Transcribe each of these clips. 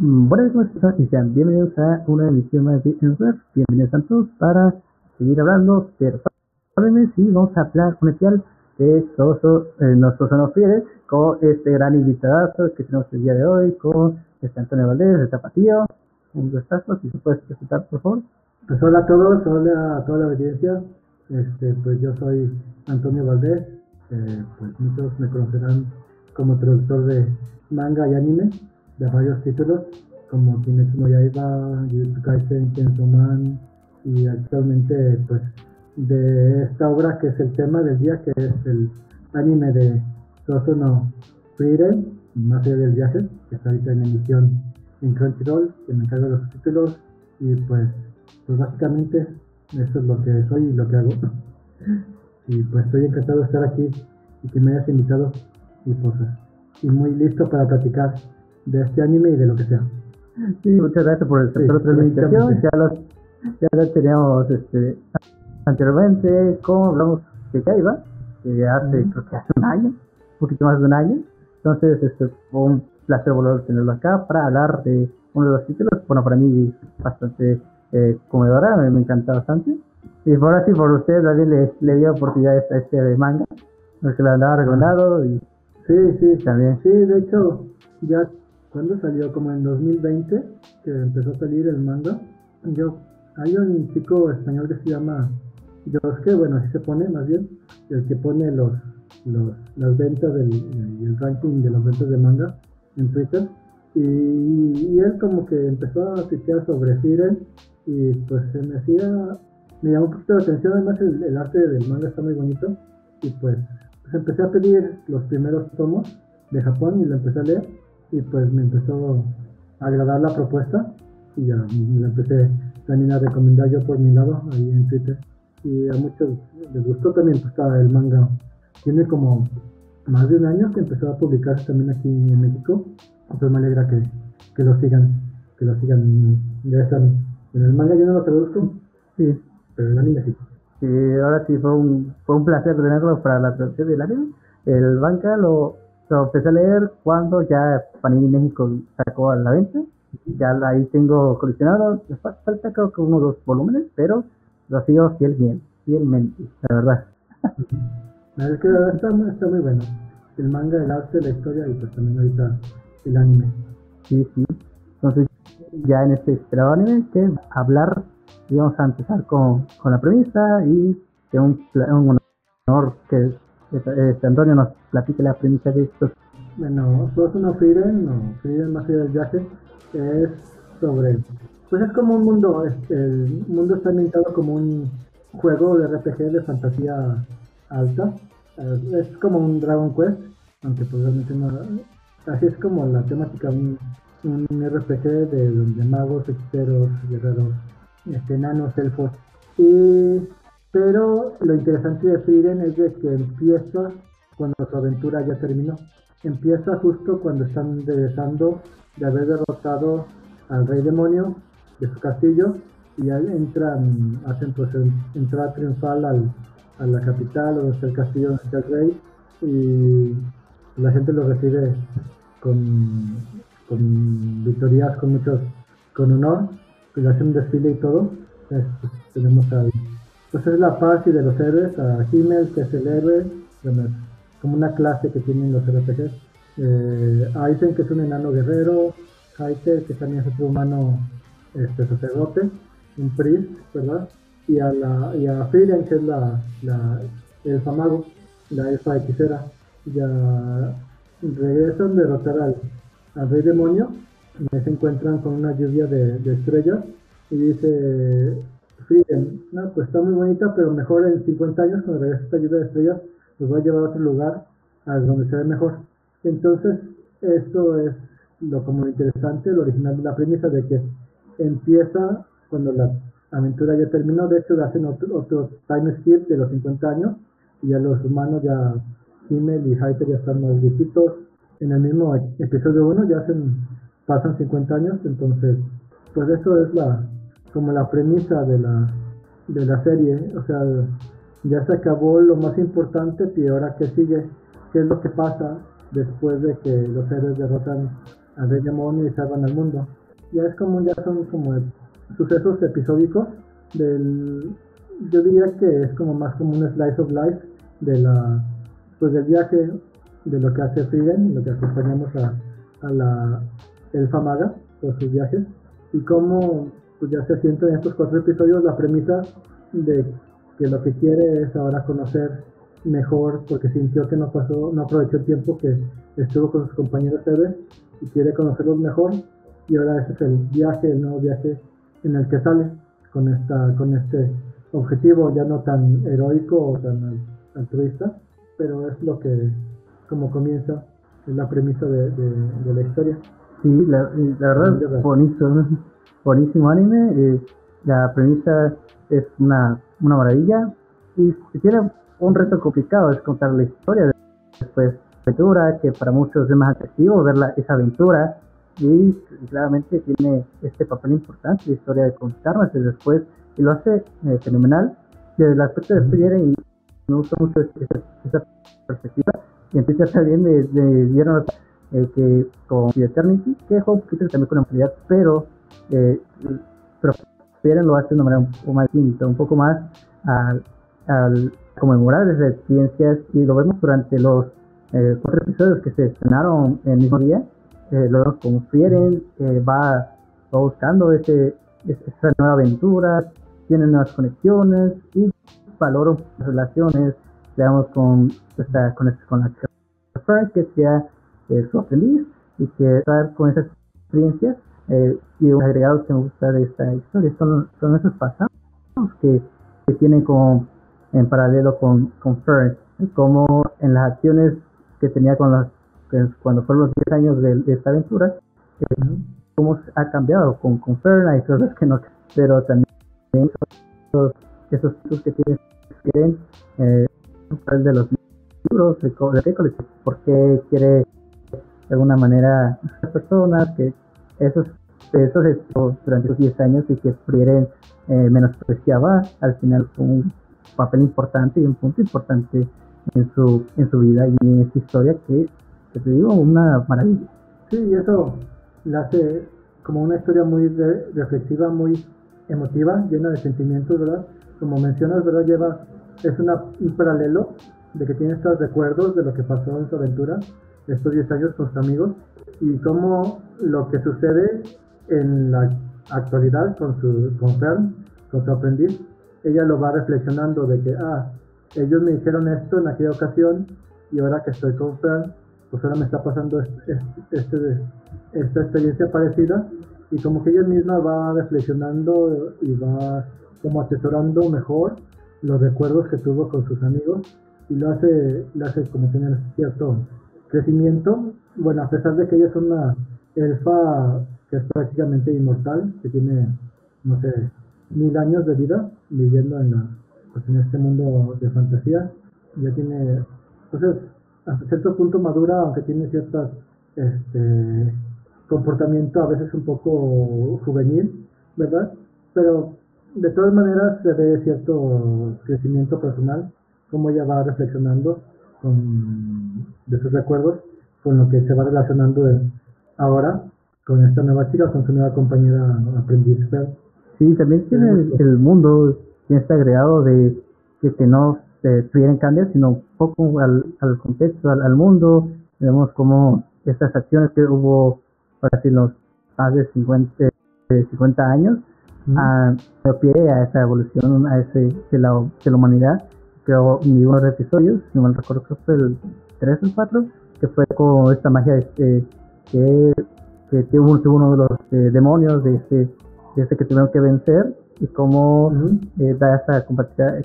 Mm, Buenas noches y sean bienvenidos a una emisión más de Ensware. Bienvenidos a todos para seguir hablando de Razones y vamos a hablar un especial de Soso, eh, nuestro Sono Friere con este gran invitado que tenemos el día de hoy con este Antonio Valdés de Tapatío. Un gustazo, si se puede presentar por favor. Pues hola a todos, hola a toda la audiencia. Este, pues yo soy Antonio Valdés. Eh, pues muchos me conocerán como traductor de manga y anime de varios títulos como Kimetsu no Yaiba, Jujutsu Kaisen, Chainsaw Man y actualmente pues de esta obra que es el tema del día que es el anime de Soso no Frieren, más allá del viaje, que está ahorita en emisión en Crunchyroll, que me encargo de los títulos y pues pues básicamente eso es lo que soy y lo que hago. Y pues estoy encantado de estar aquí y que me hayas invitado y pues y muy listo para platicar de este anime y de lo que sea. Sí, muchas gracias por aceptar Sí, invitación. Ya los, ya los teníamos este, anteriormente, como hablamos de Kaiba, que hace, creo que hace un año, un poquito más de un año. Entonces, este, fue un placer volver a tenerlo acá para hablar de uno de los títulos. Bueno, para mí, bastante eh, comedora, me, me encanta bastante. Y por así, por ustedes, también le, le dio oportunidad a este manga, porque lo andaba recomendado y Sí, sí, también. Sí, de hecho, ya cuando salió, como en 2020, que empezó a salir el manga, yo, hay un chico español que se llama Yosuke, bueno, así se pone más bien, el que pone los, los las ventas del el ranking de las ventas de manga en Twitter. Y, él como que empezó a tuitear sobre Firen y pues se me hacía, me llamó un poquito la atención, además el, arte del manga está muy bonito. Y pues empecé a pedir los primeros tomos de Japón y lo empecé a leer y pues me empezó a agradar la propuesta y ya la empecé también a recomendar yo por mi lado ahí en Twitter. Y a muchos les gustó también pues el manga. Tiene como más de un año que empezó a publicarse también aquí en México. Entonces me alegra que, que lo sigan que lo sigan. Gracias a mí en el manga yo no lo traduzco Sí, pero en anime sí. Sí, ahora sí fue un, fue un placer tenerlo para la traducción del anime. El banca lo, lo empecé a leer cuando ya Panini México sacó a la venta. Ya ahí tengo coleccionado. Me falta creo que uno o dos volúmenes, pero lo sigo fiel bien, fielmente, la verdad. Es que está, muy- está muy bueno. El manga, el arte, la historia y pues también ahorita el anime. Sí, sí. Entonces, ya en este esperado anime, que es hablar, y vamos a empezar con, con la premisa y de un, un honor que este, Antonio nos platique la premisa de estos Bueno, Sosu no Frieren, o Frieren más allá del viaje, es sobre... Pues es como un mundo, es- el mundo está ambientado como un juego de RPG de fantasía alta. Eh, Es como un Dragon Quest, aunque pues realmente no... Así es como la temática, un, un RPG de magos, hechiceros, guerreros, este, enanos, elfos. Y, pero lo interesante de Frieren es de que empieza cuando su aventura ya terminó. Empieza justo cuando están regresando de haber derrotado al rey demonio de su castillo y ya entran, hacen pues en- entrada triunfal al, a la capital donde está el castillo donde está el rey y la gente lo recibe con, con victorias, con muchos, con honor, pues hacen un desfile y todo. Pues, tenemos al, pues es la y de los héroes, a Himmel, que es el héroe, como una clase que tienen los RPGs. Eh, Aizen, que es un enano guerrero, Haiter, que también es otro humano este, sacerdote, un priest, ¿verdad? Y a, la, y a Frieren, que es la, la elfa mago, la elfa hechicera. Ya regresan de derrotar al, al rey demonio, y se encuentran con una lluvia de estrellas, y dice Frieren, no, pues está muy bonita, pero mejor en 50 años, cuando regrese esta lluvia de estrellas, los voy a llevar a otro lugar, a donde se ve mejor. Entonces, esto es lo como interesante, lo original la premisa de que empieza cuando la aventura ya terminó, de hecho hacen otro, otro time skip de los 50 años, y ya los humanos ya, Himmel y Haiter ya están más viejitos, en el mismo episodio 1 ya hacen, pasan 50 años, entonces, pues eso es la, como la premisa de la, de la serie, o sea, ya se acabó lo más importante y ahora qué sigue, qué es lo que pasa después de que los héroes derrotan al rey y salvan al mundo. Ya es como, ya son como sucesos episódicos del, yo diría que es como más como un slice of life de la, pues del viaje, de lo que hace Frieden, lo que acompañamos a, a la Elfa Maga por sus viajes, y cómo pues ya se siente en estos cuatro episodios la premisa de que lo que quiere es ahora conocer mejor porque sintió que no pasó, no aprovechó el tiempo que estuvo con sus compañeros Eve y quiere conocerlos mejor. Y ahora ese es el viaje, el nuevo viaje en el que sale con esta, con este objetivo ya no tan heroico o tan altruista, pero es lo que como comienza es la premisa de, la historia. Sí, la, la verdad, buenísimo, buenísimo anime. Eh, la premisa es una, una maravilla. Y tiene un reto complicado es contar la historia después aventura que para muchos es más atractivo ver esa aventura. Y, claramente tiene este papel importante la historia de contarnos después y lo hace eh, fenomenal. Desde el aspecto de Frieren y me gusta mucho esa, perspectiva y entonces también me, me dieron eh, que con The Eternity que un poquito también con amplitud pero eh, pero Frieren lo hace manera un poco más distinta un poco más al, al conmemorar esas experiencias y lo vemos durante los eh, cuatro episodios que se estrenaron el mismo día. Eh, lo vemos como Frieren, va, buscando ese, esa nueva aventura, tiene nuevas conexiones y valora las relaciones, digamos, con, esta, con, con la que sea eh, su aprendiz y que estar con esas experiencias. Eh, y un agregado que me gusta de esta historia son, son esos pasados que, que tienen como en paralelo con, con Fern, como en las acciones que tenía con las, cuando fueron los 10 años de, esta aventura, eh, cómo ha cambiado con, con Fern, hay cosas que no, pero también esos, esos que tienen eh, de los libros, de, de por qué quiere de alguna manera las personas que esos esos durante esos 10 años y que Frieren eh, menospreciaba al final un papel importante y un punto importante en su, en su vida y en esta historia que, te digo, una maravilla. Sí, y eso la hace como una historia muy reflexiva, muy emotiva, llena de sentimientos, ¿verdad? Como mencionas, ¿verdad? Lleva, es una, un paralelo de que tiene estos recuerdos de lo que pasó en su aventura, estos 10 años con sus amigos, y cómo lo que sucede en la actualidad con su con Fern, con su aprendiz, ella lo va reflexionando de que, ah, ellos me dijeron esto en aquella ocasión y ahora que estoy con Fran, pues ahora me está pasando este, este, esta experiencia parecida y como que ella misma va reflexionando y va como atesorando mejor los recuerdos que tuvo con sus amigos y lo hace, lo hace como tener cierto crecimiento. Bueno, a pesar de que ella es una elfa que es prácticamente inmortal, que tiene, no sé, mil años de vida viviendo en, la, pues en este mundo de fantasía. Ya tiene, entonces, hasta cierto punto madura, aunque tiene ciertas este, comportamiento a veces un poco juvenil, ¿verdad? Pero de todas maneras se ve cierto crecimiento personal, como ella va reflexionando con, de sus recuerdos con lo que se va relacionando ahora con esta nueva chica, con su nueva compañera aprendiz. Sí, también tiene el, mundo, tiene este agregado de, que no se en cambiar, sino un poco al, al contexto, al, mundo. Vemos como estas acciones que hubo, para decir, los más de 50, 50 años, a pie a esa evolución a ese, de, la, de la humanidad. Creo mi uno de los episodios, no me recuerdo, creo que fue el 3 o el 4, que fue con esta magia este, que, que, que uno de los eh, demonios de este desde que tuvieron que vencer y cómo eh, da esa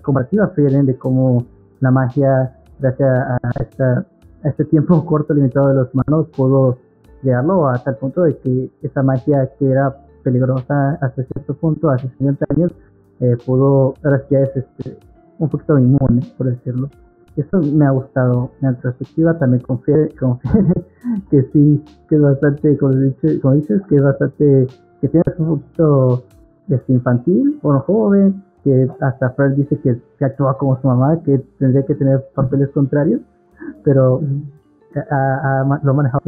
comparativa Frieren de cómo la magia, gracias a, esta, este tiempo corto limitado de los humanos, pudo llegarlo hasta el punto de que esa magia que era peligrosa hasta cierto punto, hace 50 años, eh, pudo, ahora ya es este, un poquito inmune, por decirlo. Eso me ha gustado. En perspectiva también confíe, confíe que sí, que es bastante, como dices, que es bastante que tiene un poquito este, infantil o joven, que hasta Fred dice que, que, actúa como su mamá, que tendría que tener papeles contrarios, pero a, lo ha manejado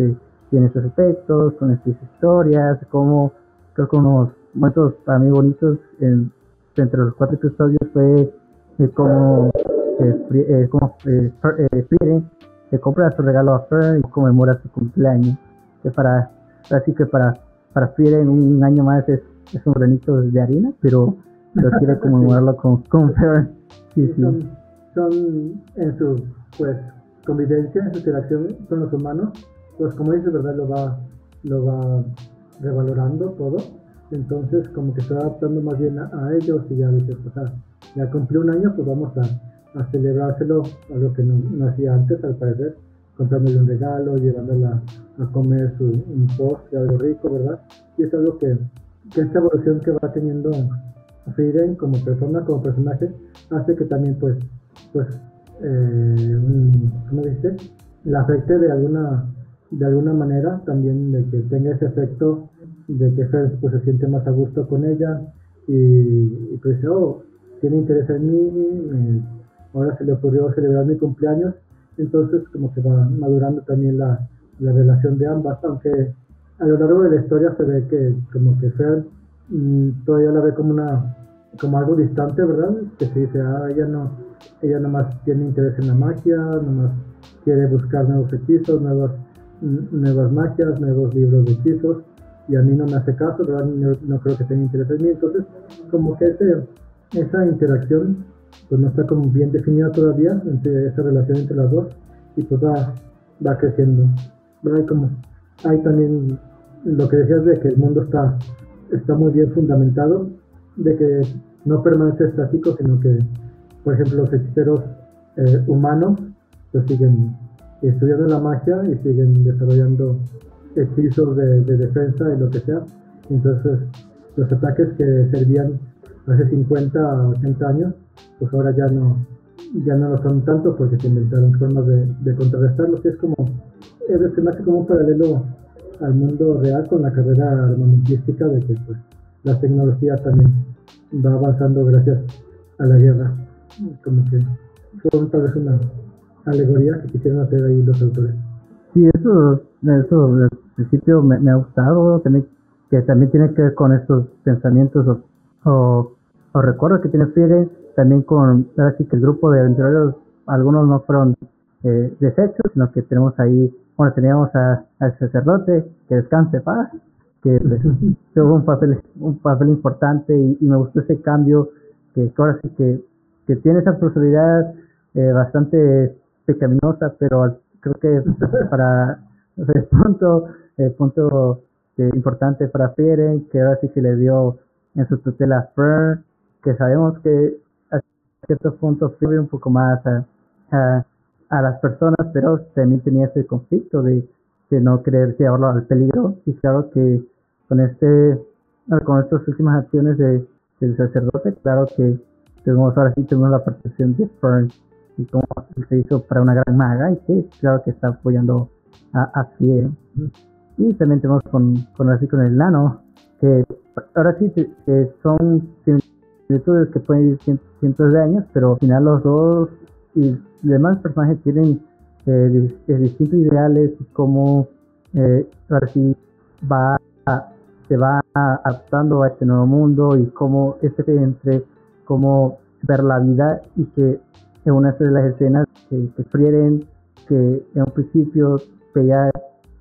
tiene sus efectos, con sus historias, como creo que unos momentos para mí bonitos en, entre los cuatro episodios fue eh, como eh, eh, como eh, le compra su regalo a Fern y conmemora su cumpleaños que para así que para para Frieren un año más es, es un granito de harina pero pero quiere conmemorarlo con, con Fern. Sí, sí. Son, son en su pues convivencia en su interacción con los humanos pues como dices verdad lo va lo va revalorando todo. Entonces como que se va adaptando más bien a, ellos y ya dices o sea ya cumplió un año pues vamos a a celebrárselo, algo que no, hacía antes al parecer, comprándole un regalo, llevándola a comer su, un postre, algo rico, ¿verdad? Y es algo que, que esta evolución que va teniendo Frieden como persona, como personaje, hace que también pues, pues, eh, ¿cómo dice? La afecte de alguna, de alguna manera, también de que tenga ese efecto de que Fer pues, se siente más a gusto con ella y, y pues, oh, tiene interés en mí, ahora se le ocurrió celebrar mi cumpleaños, entonces como que va madurando también la, la relación de ambas, aunque a lo largo de la historia se ve que como que Fer mm, todavía la ve como una como algo distante, ¿verdad? Que se dice, ah, ella no, ella nomás tiene interés en la magia, nomás quiere buscar nuevos hechizos, nuevas, nuevas magias, nuevos libros de hechizos, y a mí no me hace caso, ¿verdad? No, no creo que tenga interés en mí, entonces como que ese, esa interacción pues no está como bien definida todavía entre esa relación entre las dos y pues va, va creciendo. Hay como, hay también lo que decías de que el mundo está, está muy bien fundamentado, de que no permanece estático, sino que, por ejemplo, los hechiceros eh, humanos pues siguen estudiando la magia y siguen desarrollando hechizos de, de defensa y lo que sea. Entonces, los ataques que servían hace 50 o 80 años pues ahora ya no, ya no lo son tanto porque se inventaron formas de, de contrarrestarlos y es como, es más como un paralelo al mundo real con la carrera armamentística de que pues la tecnología también va avanzando gracias a la guerra. Como que fue tal vez una alegoría que quisieron hacer ahí los autores. Sí, eso, eso al principio me, me ha gustado, también, que también tiene que ver con estos pensamientos o, o, o recuerdos que tiene Fidel también con, ahora sí que el grupo de aventureros, algunos no fueron eh, desechos, sino que tenemos ahí, bueno, teníamos al sacerdote, que descanse paz, que tuvo un papel, un papel importante y, me gustó ese cambio, que, ahora sí que, que tiene esa personalidad eh, bastante pecaminosa, pero creo que para el punto, el punto eh, importante para Fieren, que ahora sí que le dio en su tutela Fern, que sabemos que ciertos puntos sirve un poco más a, a, las personas, pero también tenía ese conflicto de, de no querer llevarlo al peligro. Y claro que con este con estas últimas acciones de, del sacerdote, claro que tuvimos ahora sí tuvimos la participación de Fern y cómo se hizo para una gran maga y que claro que está apoyando a, a Y también tenemos con, con, así con el nano, que ahora sí que son virtudes que pueden ir cientos de años, pero al final los dos y demás personajes tienen eh, eh, distintos ideales y cómo eh, va se va adaptando a este nuevo mundo y cómo este entre cómo ver la vida y que en una de las escenas que, que que en un principio veía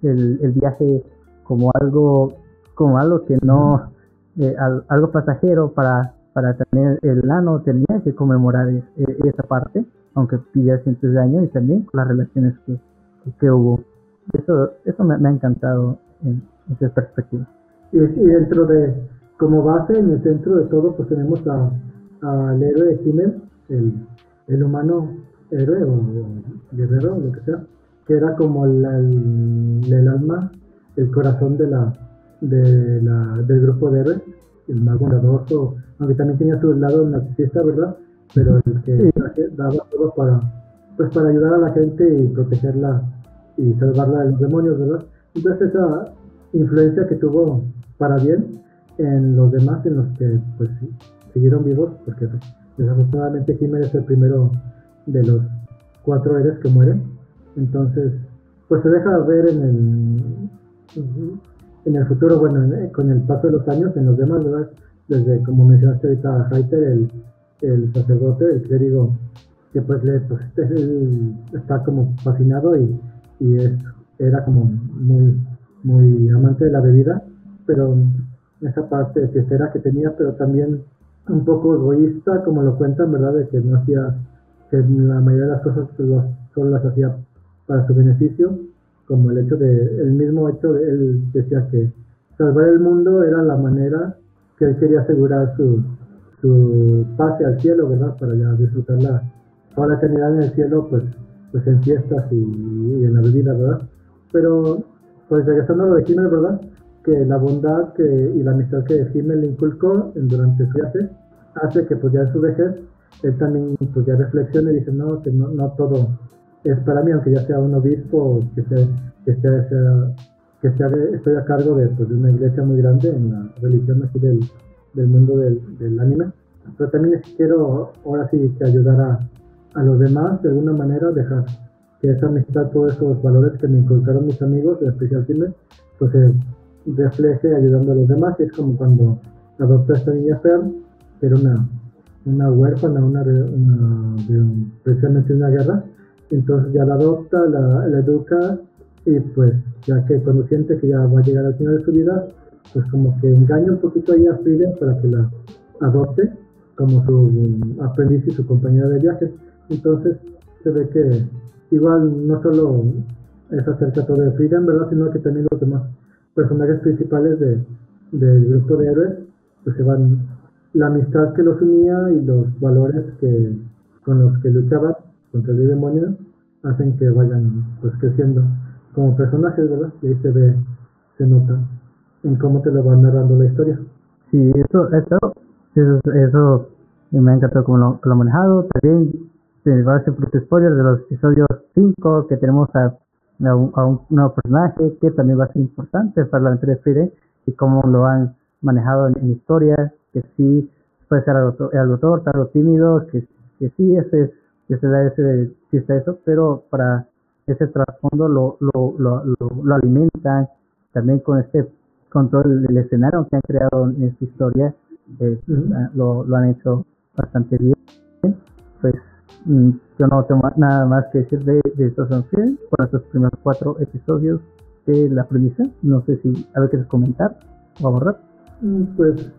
el, el viaje como algo como algo que no eh, algo pasajero para para tener el nano tenía que conmemorar esa parte, aunque pilla cientos de años y también con las relaciones que, que hubo. Eso, eso me, ha encantado en, esa perspectiva. Y, dentro de, como base, en el centro de todo, pues tenemos al héroe de Himmel, el, el humano héroe o, guerrero, o lo que sea, que era como el, el, alma, el corazón de la, de la, del grupo de héroes, el más bondadoso, aunque también tenía su lado narcisista, ¿verdad? Pero el que daba todo para, pues para ayudar a la gente y protegerla y salvarla de los demonios, ¿verdad? Entonces esa influencia que tuvo para bien en los demás, en los que pues siguieron vivos, porque pues, desafortunadamente Himmel es el primero de los cuatro héroes que mueren. Entonces, pues se deja ver en el, En el futuro, bueno, con el paso de los años, en los demás, ¿verdad? Desde, como mencionaste ahorita, Heiter, el, el sacerdote, el clérigo, que pues le pues, está como fascinado y, y es, era como muy, muy amante de la bebida, pero esa parte fiestera que tenía, pero también un poco egoísta, como lo cuentan, ¿verdad? De que no hacía, que la mayoría de las cosas pues, solo las hacía para su beneficio, como el hecho de, el mismo hecho él decía que salvar el mundo era la manera que él quería asegurar su, su pase al cielo, ¿verdad? Para ya disfrutar la, toda la eternidad en el cielo, pues, pues en fiestas y, en la bebida, ¿verdad? Pero, pues regresando a lo de Himmel, ¿verdad? Que la bondad que, y la amistad que Himmel inculcó durante su viaje hace que pues ya en su vejez él también pues ya reflexione y dice, no, que no, no todo es para mí, aunque ya sea un obispo, que sea, que sea, que sea estoy a cargo de, pues, de, una iglesia muy grande en la religión aquí del, del mundo del, del anime, pero también quiero ahora sí que ayudar a, a los demás de alguna manera, dejar que esa amistad, todos esos valores que me inculcaron mis amigos, en especial Timber, pues se refleje ayudando a los demás. Y es como cuando adopté a esta niña Fer, que era una, una huérfana, una, una, precisamente una guerra. Entonces ya la adopta, la, la, educa y pues ya que cuando siente que ya va a llegar al final de su vida, pues como que engaña un poquito ahí a Frida para que la adopte como su aprendiz y su compañera de viaje. Entonces se ve que igual no solo es acerca todo de Freedom, ¿verdad? Sino que también los demás personajes principales de, del grupo de héroes, pues se van, la amistad que los unía y los valores que con los que luchaban contra el demonio hacen que vayan pues creciendo como personajes, ¿verdad? Y ahí se ve, se nota en cómo te lo van narrando la historia. Sí, eso, eso, eso, me ha encantado cómo lo, lo manejado. También se va a hacer spoiler de los episodios 5 que tenemos a, un, nuevo personaje que también va a ser importante para la aventura de Fride y cómo lo han manejado en, historia, que sí puede ser algo, algo torpe, algo tímido, que, que sí, ese, ese, ese, sí está eso, pero para ese trasfondo lo, lo, lo, lo, alimentan también con este con todo el, escenario que han creado en esta historia, eh, lo, lo han hecho bastante bien. Pues mm, yo no tengo nada más que decir de, de estos Unfriend por estos primeros cuatro episodios de la premisa. No sé si algo quieres comentar o abordar. Mm, pues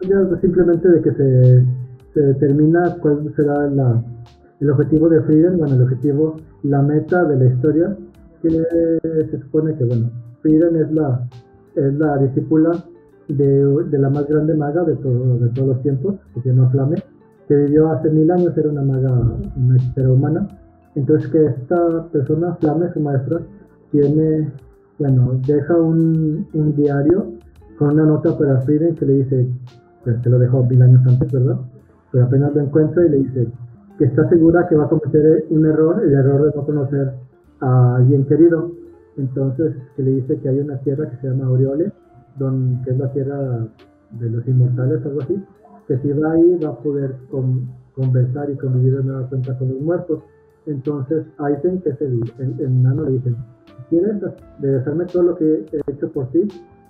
ya simplemente de que se, se determina cuál será la, el objetivo de Frieden, bueno, el objetivo, la meta de la historia, se supone que, bueno, Frieden es la, es la discípula de, de, la más grande maga de, todo, de todos los tiempos, que se llama Flame, que vivió hace mil años, era una maga, una hechicera humana. Entonces que esta persona, Flame, su maestra, tiene, bueno, deja un, un diario con una nota para Frieden que le dice, pues que lo dejó mil años antes, ¿verdad? Pero apenas lo encuentra y le dice que está segura que va a cometer un error, el error de no conocer a alguien querido. Entonces, que le dice que hay una tierra que se llama Aureole, que es la tierra de los inmortales, algo así, que si va ahí va a poder conversar y convivir de nueva cuenta con los muertos. Entonces Aizen, que es el, el, nano, le dice, ¿quieres todo lo que he hecho por ti?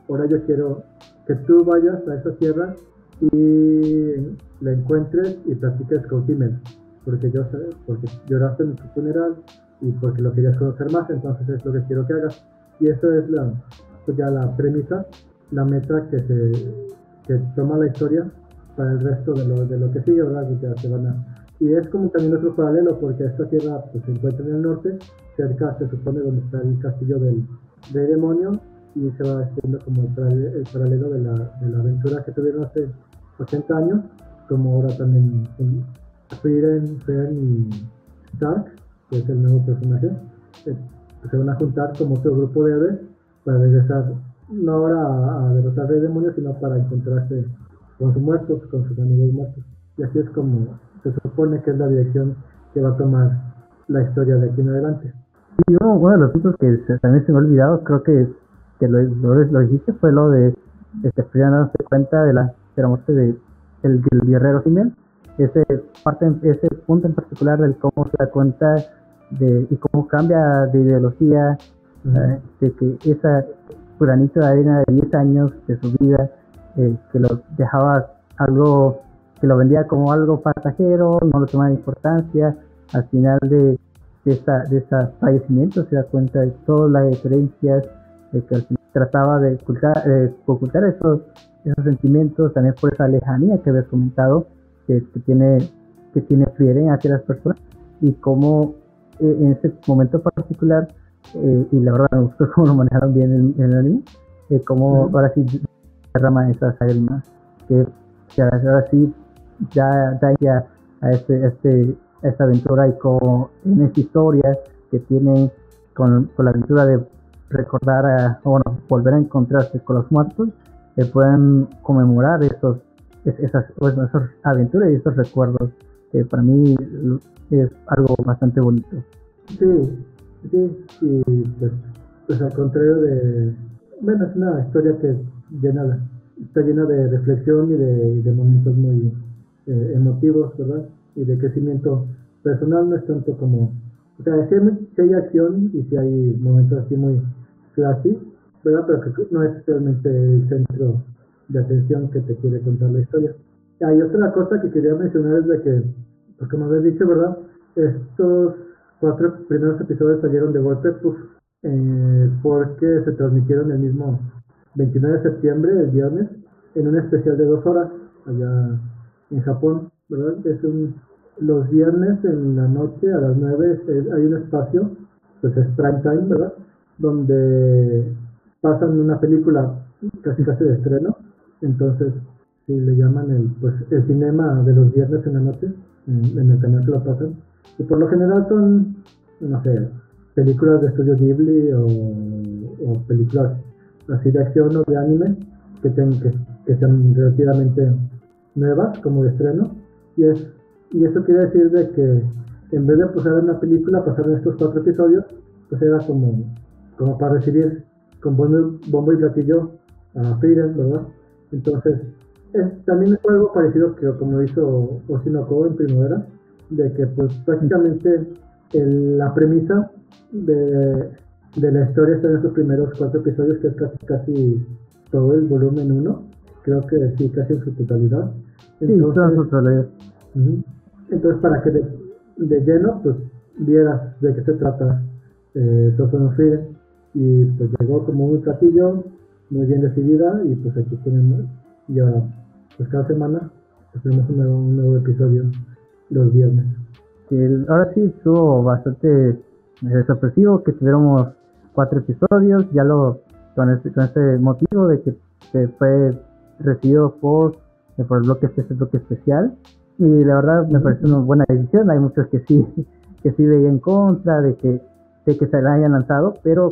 Ahora yo quiero que tú vayas a esa tierra y la encuentres y platiques con Jiménez, porque yo sé, porque lloraste en tu funeral y porque lo querías conocer más, entonces es lo que quiero que hagas. Y eso es la, pues ya la premisa la meta que se que toma la historia para el resto de lo, de lo que sigue, ¿verdad? se van a, y es como también otro paralelo, porque esta tierra pues, se encuentra en el norte, cerca se supone donde está el castillo del, del demonio, y se va haciendo como el, paralelo de la, de la, aventura que tuvieron hace 80 años, como ahora también Frieren, Fern y Stark, que es el nuevo personaje, eh, se van a juntar como otro grupo de héroes para regresar no ahora a, derrotar al demonio, sino para encontrarse con sus muertos, con sus amigos muertos. Y así es como se supone que es la dirección que va a tomar la historia de aquí en adelante. Y uno, de los puntos que también se me ha olvidado, creo que, que lo, lo, dijiste, fue lo de este, dándose cuenta de la, de la muerte de el, guerrero Jiménez. Ese, parte, ese punto en particular del cómo se da cuenta de, y cómo cambia de ideología de que esa granito de arena de 10 años de su vida, eh, que lo dejaba algo, que lo vendía como algo pasajero, no lo tomaba importancia, al final de, de, esa, de ese fallecimiento se da cuenta de todas las diferencias, de que trataba de ocultar, ocultar esos, esos sentimientos, también por esa lejanía que habías comentado, que, tiene que tiene Frieren hacia las personas, y cómo eh, en ese momento particular eh, y la verdad me gustó cómo lo manejaron bien en, el anime, eh, como ahora sí derrama esas lágrimas, que, ahora sí ya da ya a este, este, esta aventura y como en esta historia que tiene con, con la aventura de recordar, a, bueno, volver a encontrarse con los muertos, que puedan conmemorar esos, esas, esas aventuras y esos recuerdos, que para mí es algo bastante bonito. Sí, Sí, y pues, pues, al contrario de... Bueno, es una historia que llena, está llena de reflexión y de, momentos muy eh, emotivos, ¿verdad? Y de crecimiento personal, no es tanto como... O sea, sí hay, acción y sí hay momentos así muy flashy, ¿verdad? Pero que no es realmente el centro de atención que te quiere contar la historia. Hay otra cosa que quería mencionar es de que, pues como habéis dicho, ¿verdad? Estos cuatro primeros episodios salieron de golpe eh, porque se transmitieron el mismo 29 de septiembre, el viernes, en un especial de dos horas allá en Japón, ¿verdad? Es un, los viernes en la noche a las 9 hay un espacio, pues es prime time, ¿verdad? Donde pasan una película casi casi de estreno, entonces si le llaman el, pues, el cinema de los viernes en la noche, en, en el canal que lo pasan, y por lo general son, no sé, películas de estudio Ghibli o, películas así de acción o de anime que, que, que sean relativamente nuevas como de estreno. Y, es, y eso quiere decir de que en vez de pasar una película, pasaron estos cuatro episodios, pues era como, como para recibir con bombo, y platillo a Frieren, ¿verdad? Entonces, es, también es algo parecido que como hizo Oshinoko en primavera, de que pues prácticamente la premisa de, la historia está en esos primeros cuatro episodios que es casi, casi todo el volumen 1 creo que sí casi en su totalidad. Entonces, entonces para que de, lleno pues vieras de qué se trata eh, Sosono y pues llegó como un platillo muy bien decidida y pues aquí tenemos y ahora pues cada semana pues, tenemos un nuevo episodio los viernes. ahora sí estuvo bastante eh, sorpresivo que tuviéramos cuatro episodios, ya lo con ese, con ese motivo de que, fue recibido por, eh, por el bloque este bloque especial y la verdad me parece una buena decisión hay muchos que sí que sí veían en contra de que de que se la hayan lanzado pero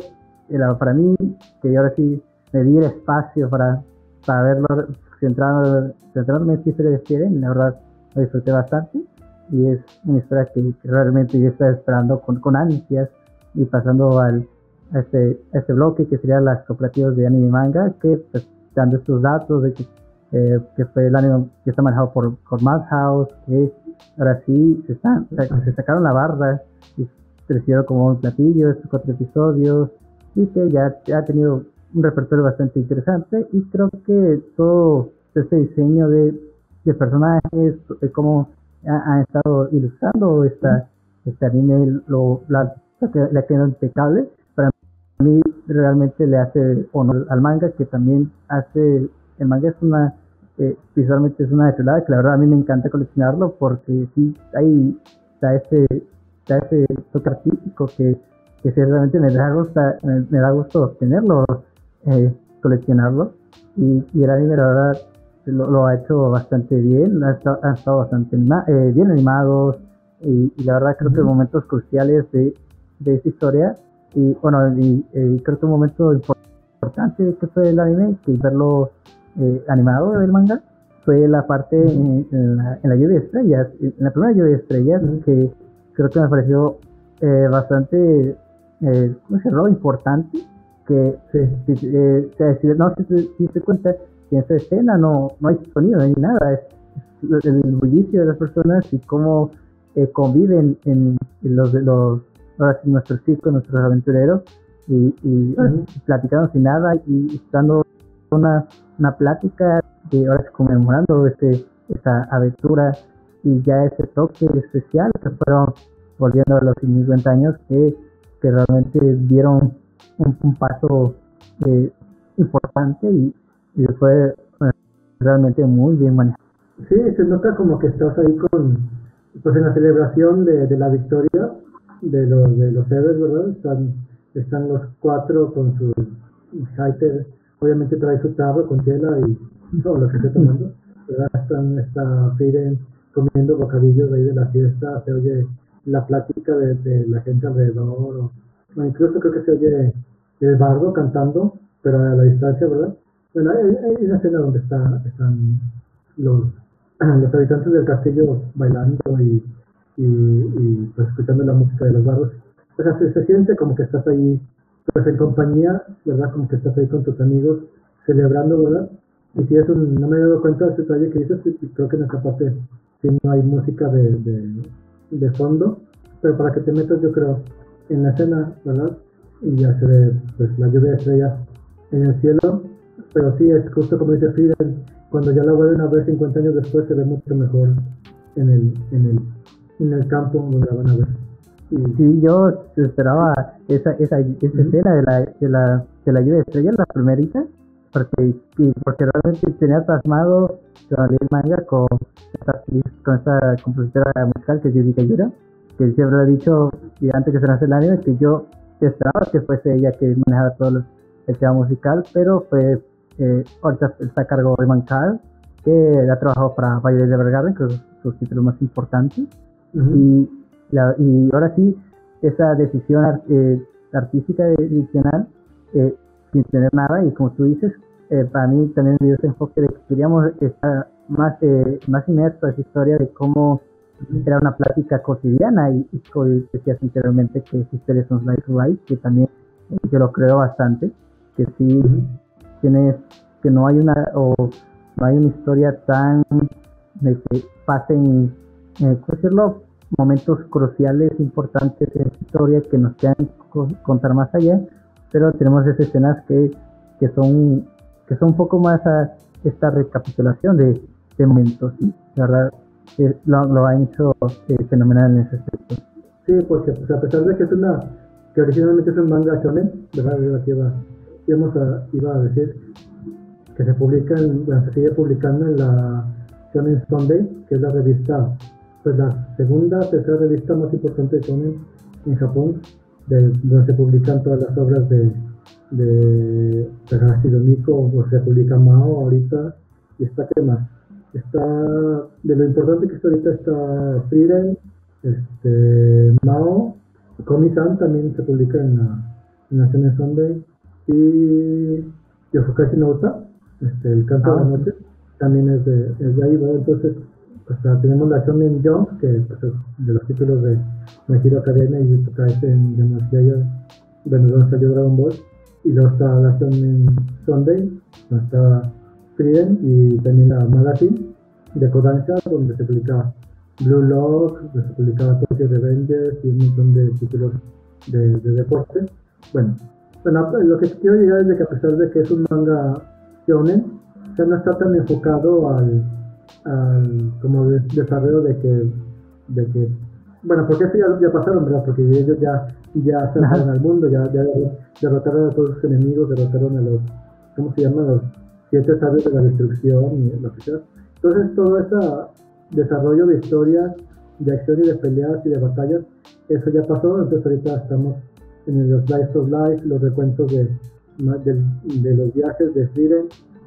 para mí que ahora sí me di el espacio para, para verlo centrarme en si se le quieren la verdad lo disfruté bastante y es una historia que, realmente yo estaba esperando con, con ansias y pasando al, a, este, este bloque que sería las cooperativas de anime y manga que pues, dando estos datos de que, eh, que fue el anime que está manejado por, por Madhouse que ahora sí se, están, se sacaron la barra y crecieron como un platillo estos cuatro episodios y que ya, ha tenido un repertorio bastante interesante y creo que todo este diseño de, de personajes, como ha, estado ilustrando esta, este anime, lo, la, la queda impecable. Para mí realmente le hace honor al manga, que también hace, el manga es una, eh, visualmente es una chulada, que la verdad a mí me encanta coleccionarlo porque sí, hay, está ese, está ese toque artístico que, que realmente me da gusto, me, da gusto tenerlo, eh, coleccionarlo. Y, y el anime, la verdad, lo, ha hecho bastante bien, ha estado, estado bastante eh, bien animados y, la verdad creo que momentos cruciales de, de esta historia y bueno, y, creo que un momento importante que fue el anime, que verlo eh, animado del manga, fue la parte en, la, lluvia de estrellas, en la primera lluvia de estrellas, que creo que me pareció eh, bastante, eh, ¿cómo se llama? Importante, que se, si, no si se cuenta en esa escena no, no hay sonido, ni nada, es, el bullicio de las personas y cómo eh, conviven en, los de los nuestros chicos, nuestros aventureros, y, y platicando sin nada y dando una, una plática que ahora es conmemorando este, esta aventura y ya ese toque especial que fueron volviendo a los 50 años que, que realmente dieron un, paso eh, importante y, y fue eh, realmente muy bien manejado. Sí, se nota como que estás ahí con, pues en la celebración de, de la victoria de los de los Evers, ¿verdad? Están, están los cuatro con su Hyper, obviamente trae su tarro con tela y todo lo que esté tomando, ¿verdad? Están, está Firen comiendo bocadillos ahí de la fiesta, se oye la plática de, la gente alrededor, o, incluso creo que se oye el bardo cantando, pero a la distancia, ¿verdad? Bueno, hay, una escena donde está, están los los habitantes del castillo bailando y, y, pues escuchando la música de los barros. O sea, se, siente como que estás ahí, pues en compañía, ¿verdad? Como que estás ahí con tus amigos celebrando, ¿verdad? Y si eso no me he dado cuenta de ese detalle que dices, creo que en esta parte sí no hay música de, de, de fondo, pero para que te metas yo creo en la escena, ¿verdad? Y ya se ve pues la lluvia de estrellas en el cielo, pero sí es justo como dice Fidel, cuando ya la vuelven a ver 50 años después se ve mucho mejor en el, en el, en el campo donde la van a ver. Y... Sí, yo esperaba esa, esa, esa escena de la, de la, de la lluvia de estrellas, la primerita, porque, porque realmente tenía plasmado el manga con esta, con esta compositora musical que es Yurika Yura, que siempre lo he dicho y antes que se nace el anime, que yo esperaba que fuese ella que manejara todo el tema musical, pero fue eh, ahorita está a cargo de Mancal, que ha trabajado para Valle de Evergarden, que es su título más importante. y, y ahora sí, esa decisión eh, artística adicional, eh, sin tener nada, y como tú dices, eh, para mí también me dio ese enfoque de que queríamos estar más, eh, más inmerso a esa historia de cómo era una plática cotidiana y, y como decías anteriormente que existe un Slice Life, que también yo lo creo bastante, que sí tienes que no hay una o no hay una historia tan de que pasen eh, decirlo? momentos cruciales importantes en la historia que nos quieran contar más allá pero tenemos esas escenas que, que son que son un poco más a esta recapitulación de, de momentos la verdad eh, lo, lo, ha hecho eh, fenomenal en ese aspecto. Sí porque pues, a pesar de que es una que originalmente es un manga shonen verdad iba, íbamos a, iba a decir que se publica, bueno, se sigue publicando en la Shonen Sunday, que es la revista, pues la segunda, tercera revista más importante de Shonen en Japón, donde se publican todas las obras de, de Miko, o se publica Mao ahorita, y está que más. Está, de lo importante que está ahorita está Frieren, este, Mao, Komi-san también se publica en la, en la Shonen Sunday, y Yofukashi no Uta, este, el canto de la ah, noche, también es de, es de ahí, ¿verdad? Entonces, pues, tenemos la Shonen Jump, que pues, es de los títulos de My Hero Academia y Jutsu en Demon Slayer, donde salió Dragon Ball, y luego está la Shonen Sunday, donde está Frieden, y también la Magazine de Kodansha, donde se publica Blue Lock, donde se publicaba Tokyo Revengers y un montón de títulos de, de deporte. Bueno, bueno, lo que quiero llegar es de que a pesar de que es un manga ya no está tan enfocado al, al como desarrollo de que, de que, bueno, porque eso ya, ya pasaron, ¿verdad? Porque ellos ya, ya se al mundo, ya, ya derrotaron a todos sus enemigos, derrotaron a los, ¿cómo se llama? Los siete sabios de la destrucción y lo que sea. Entonces todo ese desarrollo de historias, de acción y de peleas y de batallas, eso ya pasó, entonces ahorita estamos en los Lives of Life, los recuentos de de, de los viajes de Frieden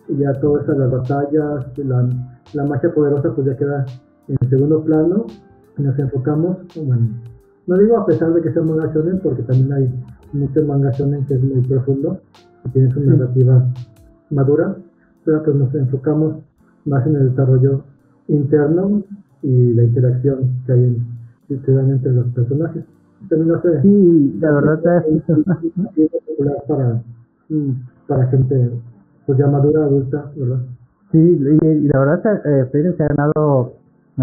y ya todas esas las batallas, la, la magia poderosa pues ya queda en segundo plano y nos enfocamos, bueno, no digo a pesar de que sea manga shonen porque también hay muchos manga shonen que es muy profundo y tiene su narrativa madura, pero pues nos enfocamos más en el desarrollo interno y la interacción que hay en, se dan entre los personajes. También no sé. Sí, la verdad es popular para para gente pues ya madura, adulta, ¿verdad? Sí, y, la verdad eh, se ha ganado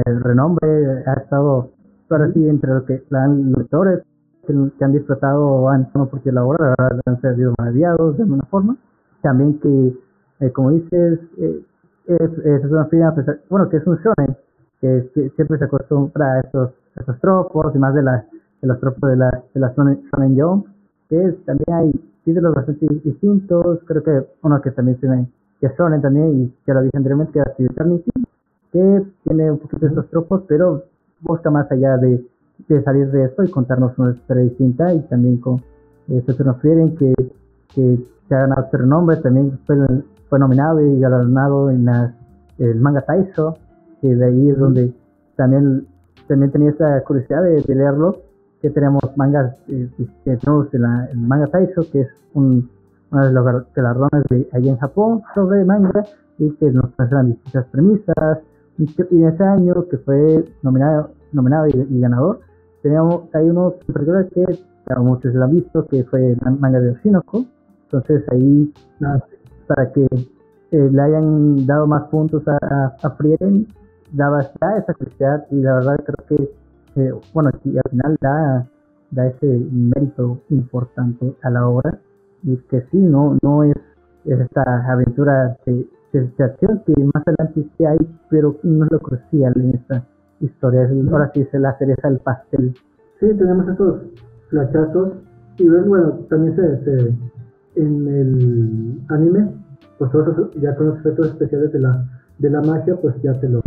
el renombre, ha estado, ahora sí, entre los que los lectores, que, han disfrutado han porque la obra han servido maravillados de alguna forma. También que, eh, como dices, eh, es, es, una fila, bueno, que es un shonen, que, siempre se acostumbra a estos, estos tropos y más de, la, de los tropos de la, de la Shonen Jump, que también hay títulos bastante distintos, creo que uno que también se ve, que es shonen también, y que lo dije anteriormente, que es Eternity, que tiene un poquito de estos tropos, pero busca más allá de, de salir de esto y contarnos una historia distinta y también con eh, se refieren que, que se ha ganado otro nombre, también fue, fue nominado y galardonado en el manga Taisho, que de ahí es donde también, también tenía esa curiosidad de, leerlo, que tenemos mangas, eh, que tenemos el manga Taisho, que es un, uno de los galardones de ahí en Japón sobre manga y que nos presentan distintas premisas, y en ese año que fue nominado, nominado y, ganador, teníamos, hay uno en particular que muchos lo han visto, que fue el manga de Oshinoko. Entonces ahí, para que eh, le hayan dado más puntos a, a, Frieren, daba ya esa curiosidad y la verdad creo que, eh, bueno, y al final da, da ese mérito importante a la obra y que sí, no, no es, esta aventura de sensación que más adelante sí hay, pero no es lo crucial en esta historia. Ahora sí se la cereza el pastel. Sí, tenemos estos flachazos. Y bueno, también se, en el anime, pues todos ya con los efectos especiales de la, de la magia, pues ya te lo,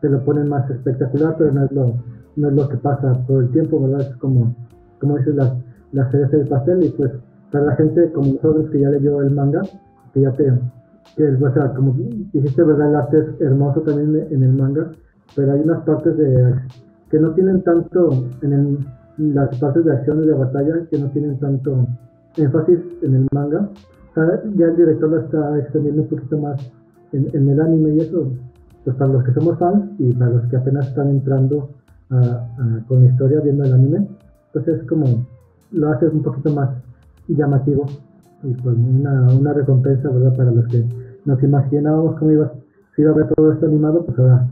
te lo ponen más espectacular, pero no es lo, no es lo que pasa todo el tiempo, ¿verdad? Es como, como dices, la, la cereza del pastel. Y pues para la gente como nosotros que ya leyó el manga, que ya te que o sea, como dijiste, ¿verdad? El arte es hermoso también en el manga, pero hay unas partes de que no tienen tanto, en las partes de acción y de batalla, que no tienen tanto énfasis en el manga. ya el director lo está extendiendo un poquito más en, el anime y eso, pues para los que somos fans y para los que apenas están entrando con la historia viendo el anime, pues es como lo hace un poquito más llamativo y pues una, una recompensa, ¿verdad? Para los que nos imaginábamos cómo iba, si iba a ver todo esto animado, pues ahora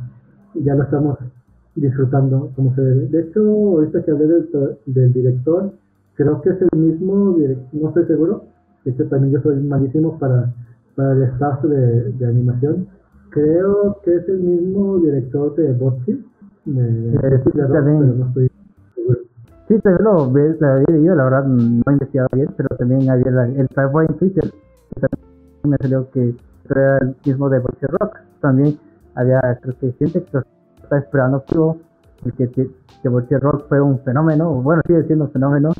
ya lo estamos disfrutando como se debe. De hecho, ahorita que hablé del, del director, creo que es el mismo, no estoy seguro, este también yo soy malísimo para, para el staff de, de animación. Creo que es el mismo director de Botsy. Eh, sí, no estoy Sí, también lo, ves, la había leído, la verdad no he investigado bien, pero también había el Firewall en Twitter. También me salió que era el mismo de Butcher Rock. También había, creo que gente que está esperando porque que, que Butcher Rock fue un fenómeno, bueno, sigue siendo un fenómeno,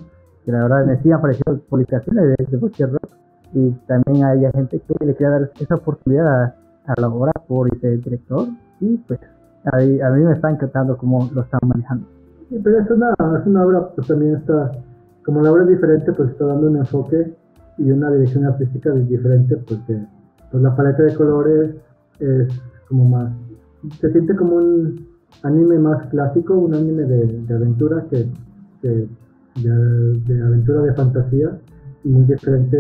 que la verdad me siguen apareciendo publicaciones de, de Butcher Rock. Y también había gente que le quería dar esa oportunidad a, la obra por ese director. Y pues a, mí me está encantando cómo lo están manejando. Sí, pero es una, es una obra, pues también está, como la obra es diferente, pues está dando un enfoque y una dirección artística diferente, porque pues la paleta de colores es como más, se siente como un anime más clásico, un anime de, aventura que, de, aventura de fantasía, muy diferente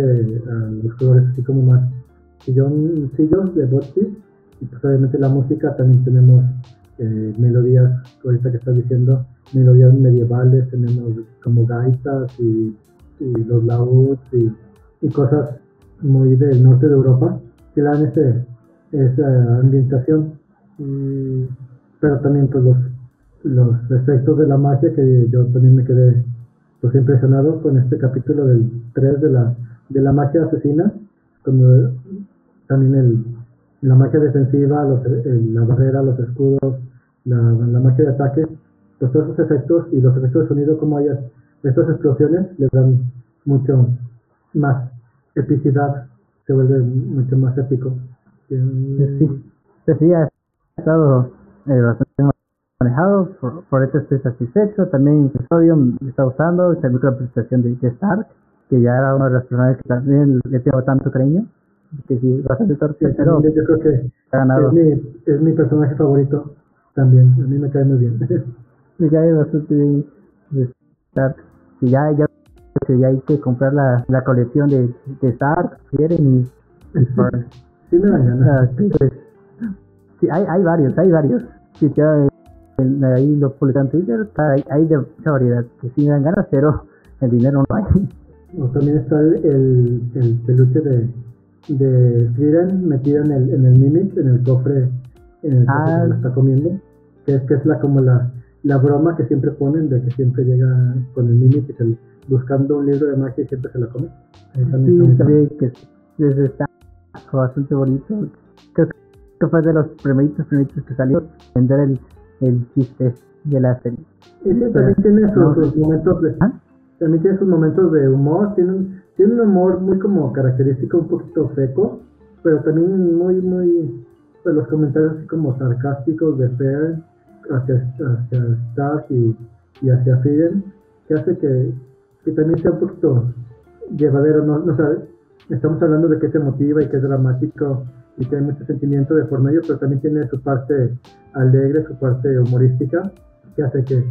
a los colores así como más silloncillos de Botsy, y pues obviamente la música también tenemos eh, melodías, ahorita que estás diciendo, melodías medievales, tenemos como gaitas y, los laúds y, cosas muy del norte de Europa que dan ese, esa ambientación. pero también pues los efectos de la magia que yo también me quedé pues impresionado con este capítulo del 3 de la, de la magia asesina, como también el, la magia defensiva, los, la barrera, los escudos, la, magia de ataque pues todos esos efectos y los efectos de sonido como hay estas explosiones les dan mucho más epicidad, se vuelve mucho más épico. Sí, sí, ha estado eh, bastante manejado, por, por eso estoy satisfecho. También me está gustando, también con la presentación de, Stark, que ya era uno de los personajes que también le tengo tanto cariño. Que sí, bastante torpe, pero yo creo que ha ganado. Es, mi, es mi personaje favorito también, a mí me cae muy bien. me cae bastante bien Stark. Que ya, ya, que ya hay que comprar la, la colección de, de Stark, quieren y. sí, me dan ganas. Ah, pues, sí, hay, hay varios, hay varios. Sí, ya ahí lo publican en Twitter, hay, hay de mucha variedad que sí me dan ganas, pero el dinero no hay. O también está el, el, peluche de, de Frieren metido en el, en el Mimic, en el cofre en el que Ah. lo está comiendo. Que es, que es la como la, la broma que siempre ponen de que siempre llega con el Mimic y se- buscando un libro de magia y siempre se la come. Ahí también Sí, está sabía que desde está bastante bonito. Creo que fue de los primeritos, primeritos que salió vender el, el chiste de la serie. Y sí, también tiene sus, momentos de ¿Ah? también tiene sus momentos de humor, tiene un, tiene un humor muy como característico, un poquito seco, pero también muy, muy, pues los comentarios así como sarcásticos de Fair hacia, hacia Stark y, y hacia Fiden, que hace que, que también sea un poquito llevadero, no, no sabes, estamos hablando de que es emotiva y que es dramático y que hay mucho sentimiento de por medio, pero también tiene su parte alegre, su parte humorística, que hace que,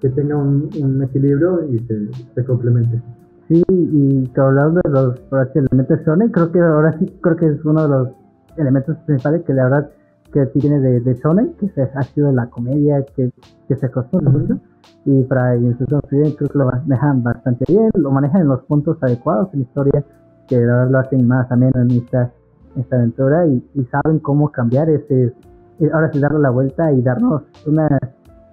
que tenga un, un equilibrio y se, se complemente. Sí, y que hablando de los elementos shonen, creo que ahora sí creo que es uno de los elementos principales que la verdad que sí tiene de, de shonen, que se, ha sido la comedia que, que se acostumbra Ujú. mucho. Y para Instrucción Occidente creo que lo manejan bastante bien, lo manejan en los puntos adecuados en la historia, que la verdad lo hacen más ameno en esta, esta aventura y, y saben cómo cambiar ese, eh, ahora sí darle la vuelta y darnos una,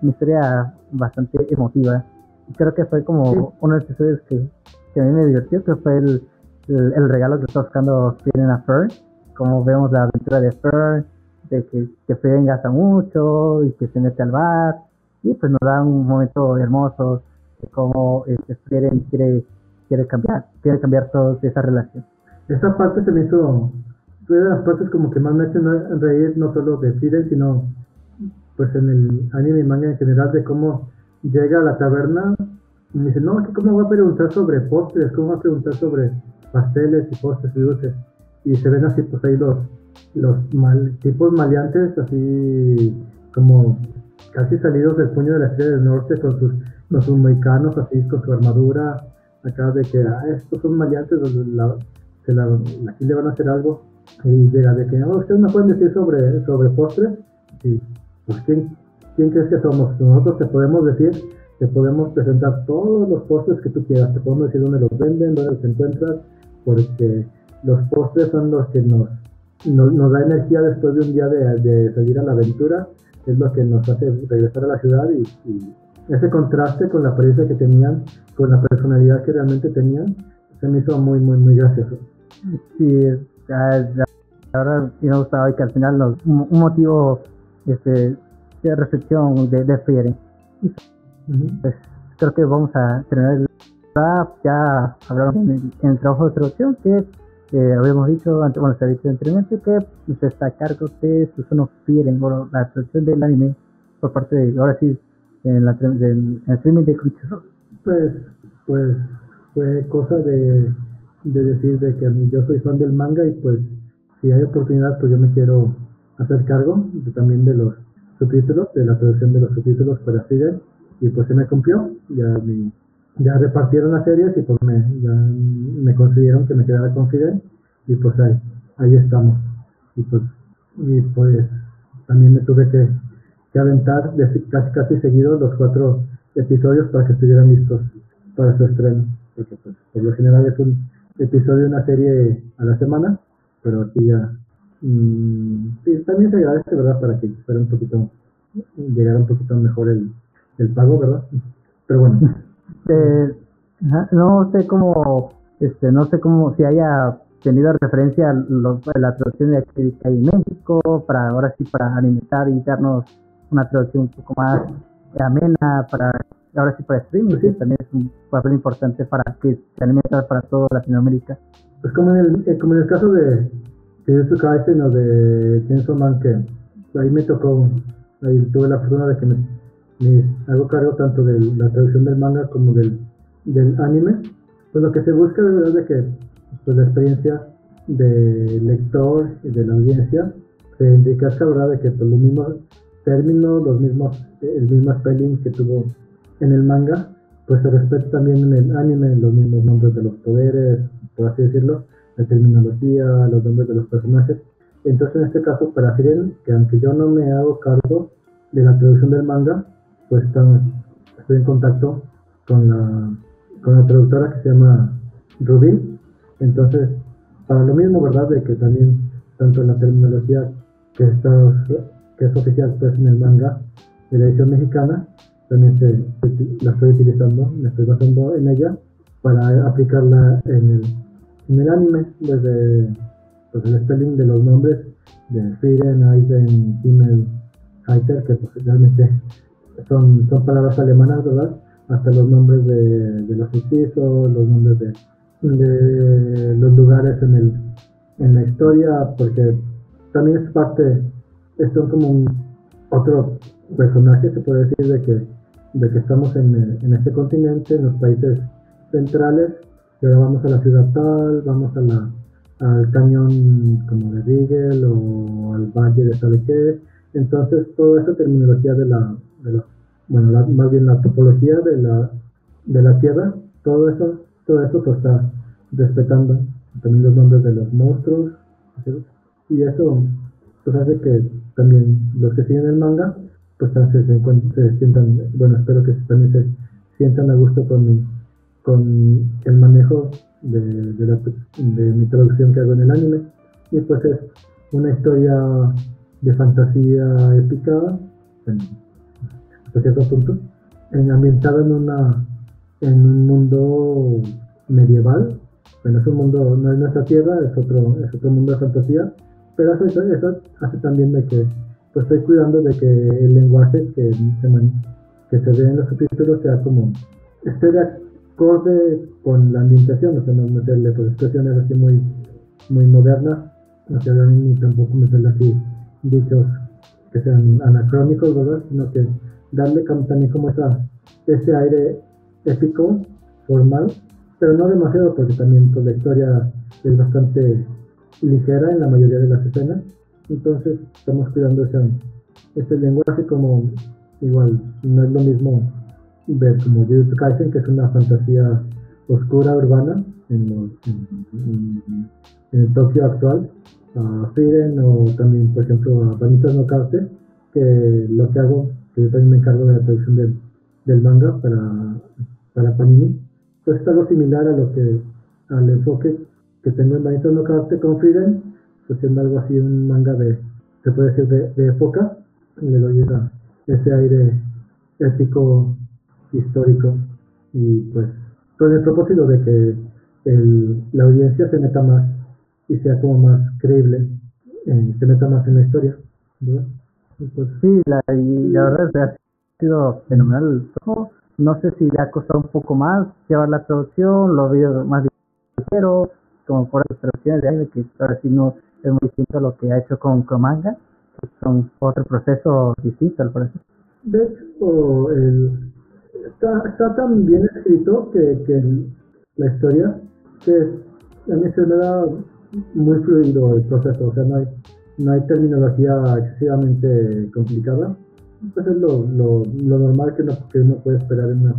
una historia bastante emotiva. Y creo que fue como Sí. uno de los episodios que, que a mí me divirtió, que fue el, el, el regalo que está buscando Frieden a Fern, como vemos la aventura de Fern, de que, que Frieden gasta mucho y que se mete al bar, y pues nos da un momento hermoso de cómo este, Frieden quiere, quiere cambiar, quiere cambiar toda esa relación. Esa parte se me hizo, fue de las partes como que más me hacen reír, no solo de Frieden, sino pues en el anime y manga en general, de cómo llega a la taberna y me dice, no, cómo va a preguntar sobre postres, cómo va a preguntar sobre pasteles y postres y dulces. Y se ven así, pues ahí los, los mal, tipos maleantes, así como casi salidos del puño de la estrella del norte con sus, con sus mohicanos, así con su armadura, acá de que, ah, estos son maleantes, la- se la, aquí le van a hacer algo. Y llega de que, no, ustedes me pueden decir sobre, sobre postres. Y, pues, ¿quién, ¿quién crees que somos? Nosotros te podemos decir, te podemos presentar todos los postres que tú quieras, te podemos decir dónde los venden, dónde los encuentras, porque los postres son los que nos, nos, da energía después de un día de, de salir a la aventura, es lo que nos hace regresar a la ciudad y ese contraste con la apariencia que tenían, con la personalidad que realmente tenían, se me hizo muy, muy, muy gracioso. Sí, ahora sí me gustaba que al final nos, un, motivo este, de reflexión de, de Frieden. Ujú. pues creo que vamos a terminar el rap. Ya hablaron en el, en el trabajo de traducción que eh, habíamos dicho, antes, bueno, se ha dicho anteriormente que pues, está a cargo de Fieren, bueno, la traducción del anime por parte de, ahora sí, en, la, del, streaming de Crunchyroll. Pues, pues fue cosa de, de decir de que yo soy fan del manga y pues si hay oportunidad pues yo me quiero hacer cargo de- también de los subtítulos, de la traducción de los subtítulos para Fidel y pues se me cumplió, ya mi, ya repartieron las series y pues me, ya me concedieron que me quedara con Fidel y pues ahí, ahí estamos. Y pues, y pues también me tuve que, que aventar de- casi casi seguidos los cuatro episodios para que estuvieran listos para su estreno. Porque pues, por lo general es un episodio de una serie a la semana, pero aquí ya mm, sí, también se agradece, ¿verdad? Para que fuera un poquito, llegara un poquito mejor el, el pago, ¿verdad? Pero bueno, Eh, no sé cómo, este, no sé cómo, si haya tenido referencia a a la traducción de aquí en México, para ahora sí, para alimentar y darnos una traducción un poco más amena, para ahora sí para streaming, que también es un papel importante para que se alimenta para toda Latinoamérica. pues como en el, eh, como en el caso de Jujutsu Kaisen o de Chainsaw Man, que ahí me tocó, ahí tuve la fortuna de que me, me hago cargo tanto de la traducción del manga como del, del anime, pues lo que se busca de verdad es de que pues la experiencia del lector y de la audiencia se enriquezca, ¿verdad? De que pues, los mismos términos, los mismos, el mismo spelling que tuvo en el manga, pues se respeta también en el anime, los mismos nombres de los poderes, por así decirlo, la terminología, los nombres de los personajes. Entonces, en este caso, para Frieren, que aunque yo no me hago cargo de la traducción del manga, pues estoy en contacto con la con la traductora que se llama Rubí. Entonces, para lo mismo, ¿verdad? De que también, tanto la terminología que, está, que es oficial pues, en el manga de la edición mexicana, también se, la estoy utilizando, me estoy basando en ella para aplicarla en el, anime, desde pues, el spelling de los nombres de Frieden, Eisen, Himmel, Heiter, que pues, realmente son, son palabras alemanas, ¿verdad? Hasta los nombres de, los edificios, los nombres de, de los lugares en, el, en la historia, porque también es parte, son como un otro personaje, se puede decir, de que, de que estamos en, en este continente, en los países centrales, y ahora vamos a la ciudad tal, vamos a la, al cañón como de Rigel o al valle de sabe qué. Entonces, toda esa terminología de la, de la bueno, más bien la topología de la, de la Tierra, todo eso, todo eso se está respetando. También los nombres de los monstruos, y eso pues hace que también los que siguen el manga, pues se, se, sientan, bueno, espero que también se sientan a gusto con mi, con el manejo de, de, la, de mi traducción que hago en el anime. Y pues es una historia de fantasía épica, hasta cierto punto, ambientada en una en un mundo medieval. Bueno, es un mundo, no es nuestra tierra, es otro, es otro mundo de fantasía, pero eso, eso hace también de que pues estoy cuidando de que el lenguaje que se, que se ve en los subtítulos sea como esté de acorde con la ambientación, o sea, no meterle pues, expresiones así muy, muy modernas, no se ni tampoco meterle así dichos que sean anacrónicos, ¿verdad? Sino que darle también como esa, ese aire épico, formal, pero no demasiado porque también pues, la historia es bastante ligera en la mayoría de las escenas, entonces estamos cuidando ese, ese lenguaje como igual, no es lo mismo ver como Jujutsu Kaisen, que es una fantasía oscura urbana en, el Tokio actual, a Firen o también, por ejemplo, a Vanitas no que lo que hago, que yo también me encargo de la traducción del, del manga para, para Panini, pues es algo similar a lo que, al enfoque que tengo en Vanitas no con Firen, pues siendo algo así, un manga de, se puede decir, de, época, le doy ese aire épico histórico y pues con el propósito de que el, la audiencia se meta más y sea como más creíble, eh, se meta más en la historia. Pues, sí, la, y la verdad ha sido fenomenal. No sé si le ha costado un poco más llevar la traducción, lo veo más ligero, como por las traducciones de aire, que ahora sí no es muy distinto a lo que ha hecho con Comanga, que son otro proceso distinto al parecer. De hecho, está, está tan bien escrito que, que la historia que a mí se me da muy fluido el proceso, o sea, no hay, no hay terminología excesivamente complicada. Pues es lo, lo, lo normal que uno, que uno puede esperar en una,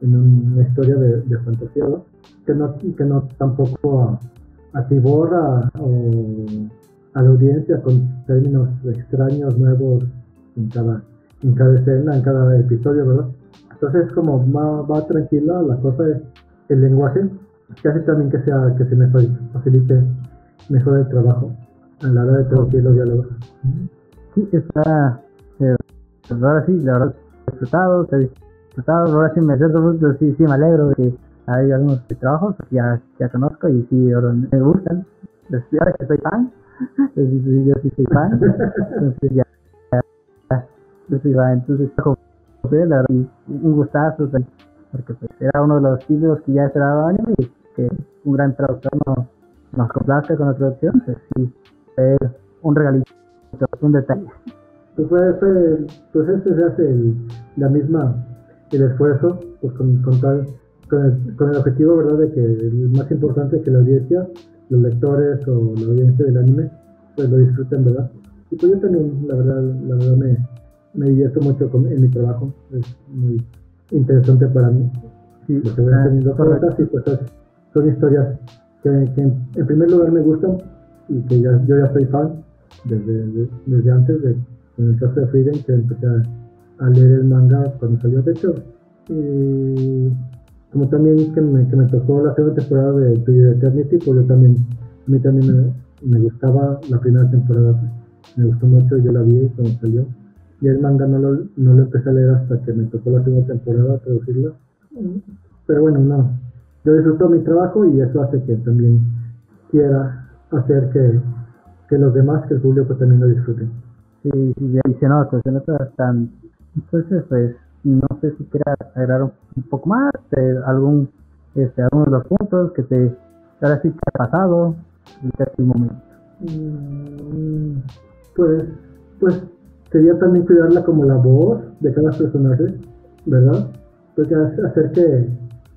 en una historia de, fantasía, que no, que no tampoco atiborra o a la audiencia con términos extraños, nuevos en cada, en cada escena, en cada episodio, ¿verdad? Entonces como va, tranquila, la cosa es el lenguaje, que hace también que, sea, que se me facilite mejor el trabajo a la hora de traducir los diálogos. Sí, está, eh, pues ahora sí, la verdad, disfrutado, se disfrutado, ahora sí me siento, sí, sí me alegro de que hay algunos trabajos que ya, ya conozco y sí, me gustan. ahora que soy fan, yo sí soy fan, entonces ya, ya, soy fan, entonces la un gustazo, porque pues, era uno de los títulos que ya esperaba anime y que un gran traductor nos, nos complazca con la traducción, pues sí, es un regalito, un detalle. Pues, pues, pues este se hace el, la misma, el esfuerzo, pues con, con, tal, con, el, con el objetivo, ¿verdad?, de que el más importante es que la audiencia, los lectores o la audiencia del anime, pues lo disfruten, ¿verdad? Y pues yo también, la verdad, la verdad me, me divierto mucho con, en mi trabajo, es muy interesante para mí. Sí, porque voy teniendo cosas y pues son historias que, que, en primer lugar me gustan y que ya, yo ya soy fan desde, desde antes, de, en el caso de Freedom, que empecé a, leer el manga cuando salió de hecho. Y como también que me, que me tocó la segunda temporada de, de Eternity, pues yo también, a mí también me, gustaba la primera temporada, me gustó mucho, yo la vi cuando salió. Y el manga no lo, no lo empecé a leer hasta que me tocó la segunda temporada traducirla. Pero bueno, no. Yo disfruto mi trabajo y eso hace que también quiera hacer que, que los demás, que el público también lo disfruten. Sí, sí, y se nota, se nota bastante. Entonces, pues, no sé si quieras agregar un, poco más de algún, este, algunos de los puntos que te, ahora sí que ha pasado en este momento. Mm, pues, pues, sería también cuidarla como la voz de cada personaje, ¿verdad? Porque hacer que,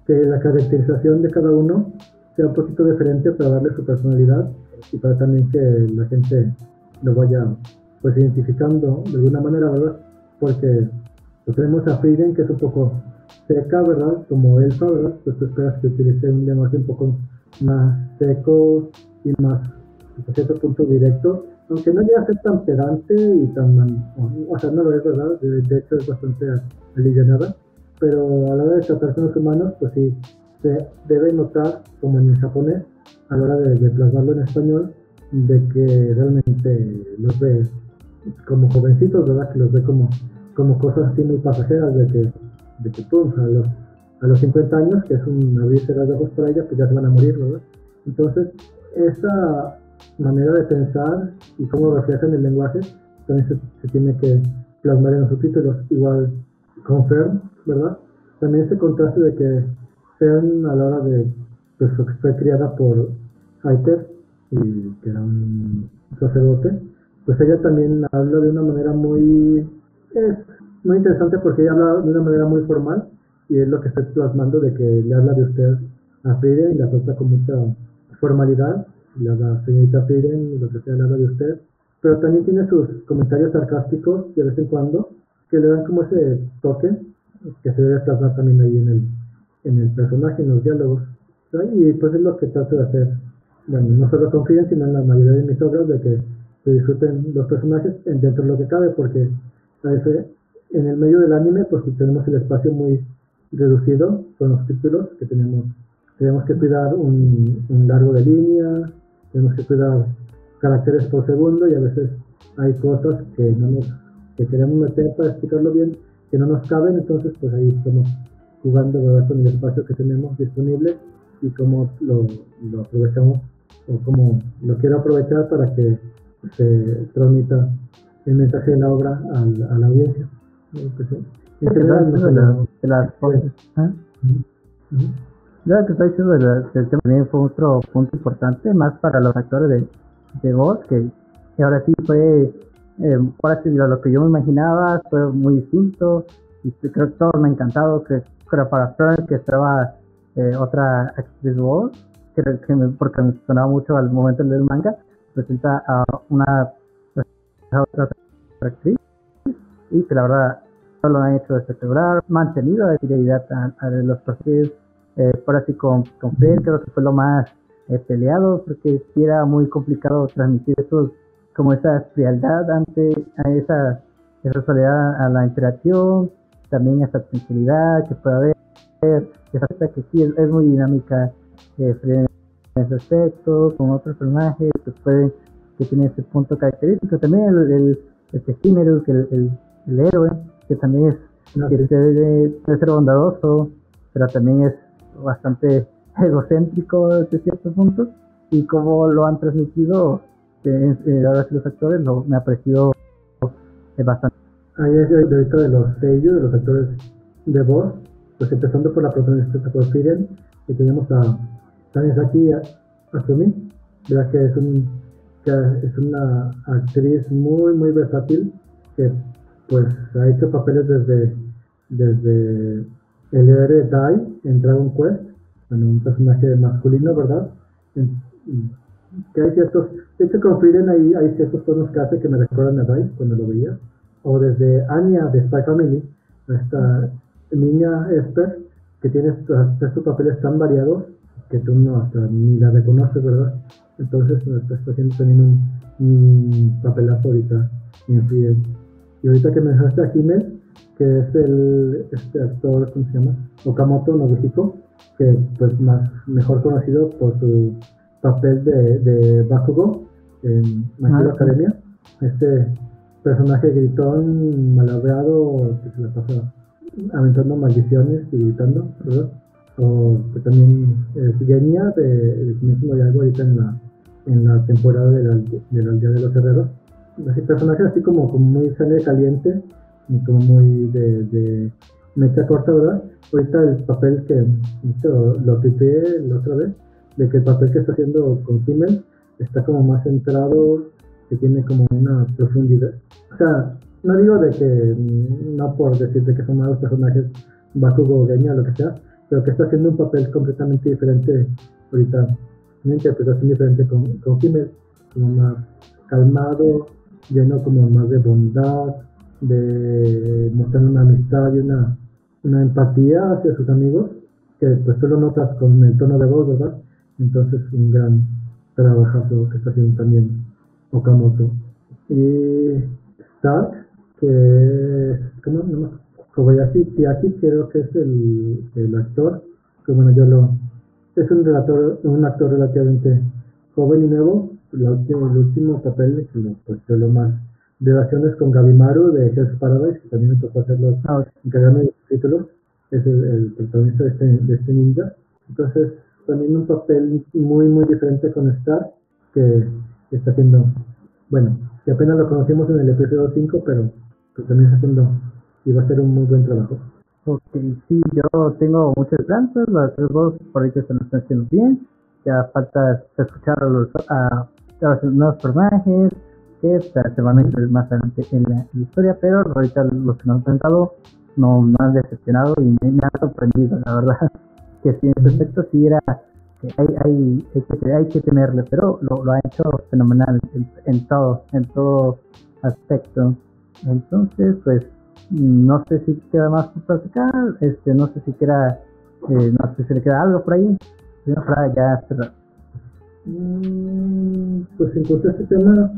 que la caracterización de cada uno sea un poquito diferente para darle su personalidad y para también que la gente lo vaya pues identificando de alguna manera, ¿verdad? Porque pues tenemos a Frieden que es un poco seca, ¿verdad? Como Elfa, ¿verdad? Pues esperas que utilice un lenguaje un poco más seco y más, a cierto punto, directo. Aunque no llega a ser tan pedante y tan, o sea, no lo es, ¿verdad? De, hecho es bastante alivianada. Pero a la hora de tratar con los humanos, pues sí, se debe notar, como en el japonés, a la hora de, de plasmarlo en español, de que realmente los ve como jovencitos, ¿verdad? Que los ve como, como cosas así muy pasajeras, de que, de que pum, a los, a los 50 años, que es un abrir de ojos para ella, pues ya se van a morir, ¿verdad? Entonces, esa manera de pensar y cómo reflejan el lenguaje también se, tiene que plasmar en los subtítulos. Igual con Fern, ¿verdad? También ese contraste de que Fern a la hora de, pues fue criada por Heiter, y que era un sacerdote, pues ella también habla de una manera muy, es muy interesante porque ella habla de una manera muy formal y es lo que estoy plasmando de que le habla de usted a Frieden y la trata con mucha formalidad, le habla señorita Frieden y lo que sea le habla de usted, pero también tiene sus comentarios sarcásticos de vez en cuando que le dan como ese toque que se debe plasmar también ahí en el, en el personaje, en los diálogos. Y pues es lo que trato de hacer, bueno, no solo con Frieden, sino en la mayoría de mis obras, de que se disfruten los personajes dentro de lo que cabe, porque en el medio del anime pues tenemos el espacio muy reducido con los títulos que tenemos. Tenemos que cuidar un, largo de línea, tenemos que cuidar caracteres por segundo y a veces hay cosas que no nos que queremos meter para explicarlo bien que no nos caben, entonces pues ahí estamos jugando con el espacio que tenemos disponible y cómo lo, lo aprovechamos o cómo lo quiero aprovechar para que se transmita el mensaje de la obra a la audiencia. Pues, en general, de, de las ¿Ah? que estoy diciendo del, tema también fue otro punto importante, más para los actores de, de voz, que, ahora sí fue, eh, ahora sí lo, que yo me imaginaba fue muy distinto, y creo que todo me ha encantado, que, creo para Fern que estaba eh, otra actriz voz, que, que me, porque me sonaba mucho al momento del manga, presenta a una otra actriz y que la verdad lo han hecho espectacular, mantenido la fidelidad a, los personajes, eh, por así con, con creo que fue lo más eh, peleado, porque era muy complicado transmitir eso, como esa frialdad ante a esa, esa soledad a la interacción, también esa tranquilidad que puede haber, esa que sí es, muy dinámica, eh, en ese aspecto, con otros personajes que pueden, que tienen ese punto característico. También el, el, este que el, el, héroe, que también es, que debe, ser bondadoso, pero también es bastante egocéntrico de ciertos puntos. Y como lo han transmitido, eh, ahora sí los actores, lo, me ha parecido bastante. Ahí es ahorita de los sellos, de los actores de voz, pues empezando por la protagonista por Fiden, que tenemos a también aquí Asumi, ¿verdad? que es un que es una actriz muy muy versátil que pues ha hecho papeles desde desde el héroe Dai en Dragon Quest, bueno, un personaje masculino, ¿verdad? que hay ciertos, de hecho con Frieden hay ciertos tonos que hace que me recuerdan a Dai cuando lo veía, o desde Anya de Spy Family, esta niña Esper, que tiene estos papeles tan variados que tú no hasta ni la reconoces, ¿verdad? Entonces está haciendo también un, un papelazo ahorita en. Y ahorita que me dejaste a Jiménez, que es el este actor, ¿cómo se llama? Okamoto Nobuhiko, que pues más mejor conocido por su papel de, de Bakugo en My Hero Ah, Academia. Este personaje gritón, malabrado, que se la pasa aventando maldiciones y gritando, ¿verdad? O que también es Genia de, de Kimetsu no ahorita en la, en la temporada de la, de la aldea de los herreros. Así, personajes así como, como muy sangre caliente y como muy de, de mecha corta, ¿verdad? Ahorita el papel que esto lo tuiteé la otra vez, de que el papel que está haciendo con Kimmel está como más centrado, que tiene como una profundidad. O sea, no digo de que, mm, no por decirte que son malos personajes, Bakugo Genya lo que sea, pero que está haciendo un papel completamente diferente ahorita, una interpretación diferente con, con como más calmado, lleno como más de bondad, de mostrar una amistad y una, una empatía hacia sus amigos, que pues tú lo notas con el tono de voz, ¿verdad? Entonces un gran trabajazo que está haciendo también Okamoto. Y Stark, que es, ¿cómo? No, Kobayashi creo que es el, el actor, que bueno, yo lo... Es un, relator, un actor relativamente joven y nuevo, la última- el último papel que lo, pues, yo lo más de relaciones con Gabimaru de Hell's Paradise, que también me tocó hacerlo Ah, encargarme de los títulos, es el, el protagonista de este, de este ninja. Entonces, también un papel muy, muy diferente con Star, que está haciendo, bueno, que apenas lo conocimos en el episodio 5, pero que también está haciendo y va a ser un muy buen trabajo. Ok, sí, yo tengo muchas esperanzas, las tres dos por ahorita se nos están haciendo bien, ya falta escuchar a los, a, a los nuevos personajes que se van a incluir más adelante en la, historia, pero ahorita los que nos han presentado no me han decepcionado y me, me han sorprendido, la verdad, que sí, en ese aspecto sí era que hay, hay, hay, que, hay que tenerle, pero lo, lo ha hecho fenomenal en, en todo, en todo aspecto. Entonces, pues, no sé si queda más por platicar, este, no sé si queda, eh, no sé si le queda algo por ahí, ya cerrar. Mm, Pues en cuanto a este tema,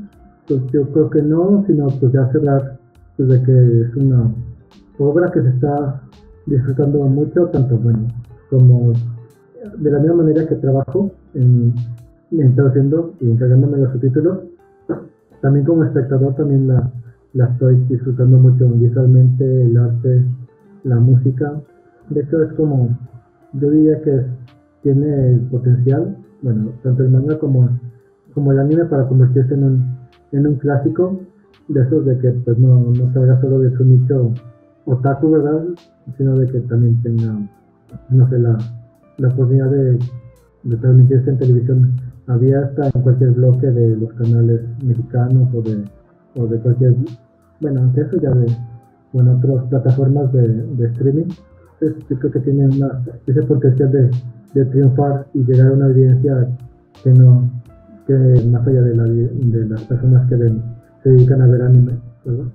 pues yo creo que no, sino pues ya cerrar pues de que es una obra que se está disfrutando mucho, tanto bueno como de la misma manera que trabajo en, en traduciendo y encargándome los subtítulos, también como espectador también la, la estoy disfrutando mucho visualmente, el arte, la música. De hecho es como, yo diría que tiene el potencial, bueno, tanto el manga como, como el anime para convertirse en un, en un clásico de esos de que pues no, no salga solo de su nicho otaku, ¿verdad? Sino de que también tenga, no sé, la, la oportunidad de, de transmitirse en televisión abierta en cualquier bloque de los canales mexicanos o de, o de cualquier, bueno, aunque eso ya de, bueno, otras plataformas de, de streaming. Entonces yo creo que tiene una, ese potencial de, de triunfar y llegar a una audiencia que no, que más allá de, la, de las personas que ven, se dedican a ver anime, ¿verdad?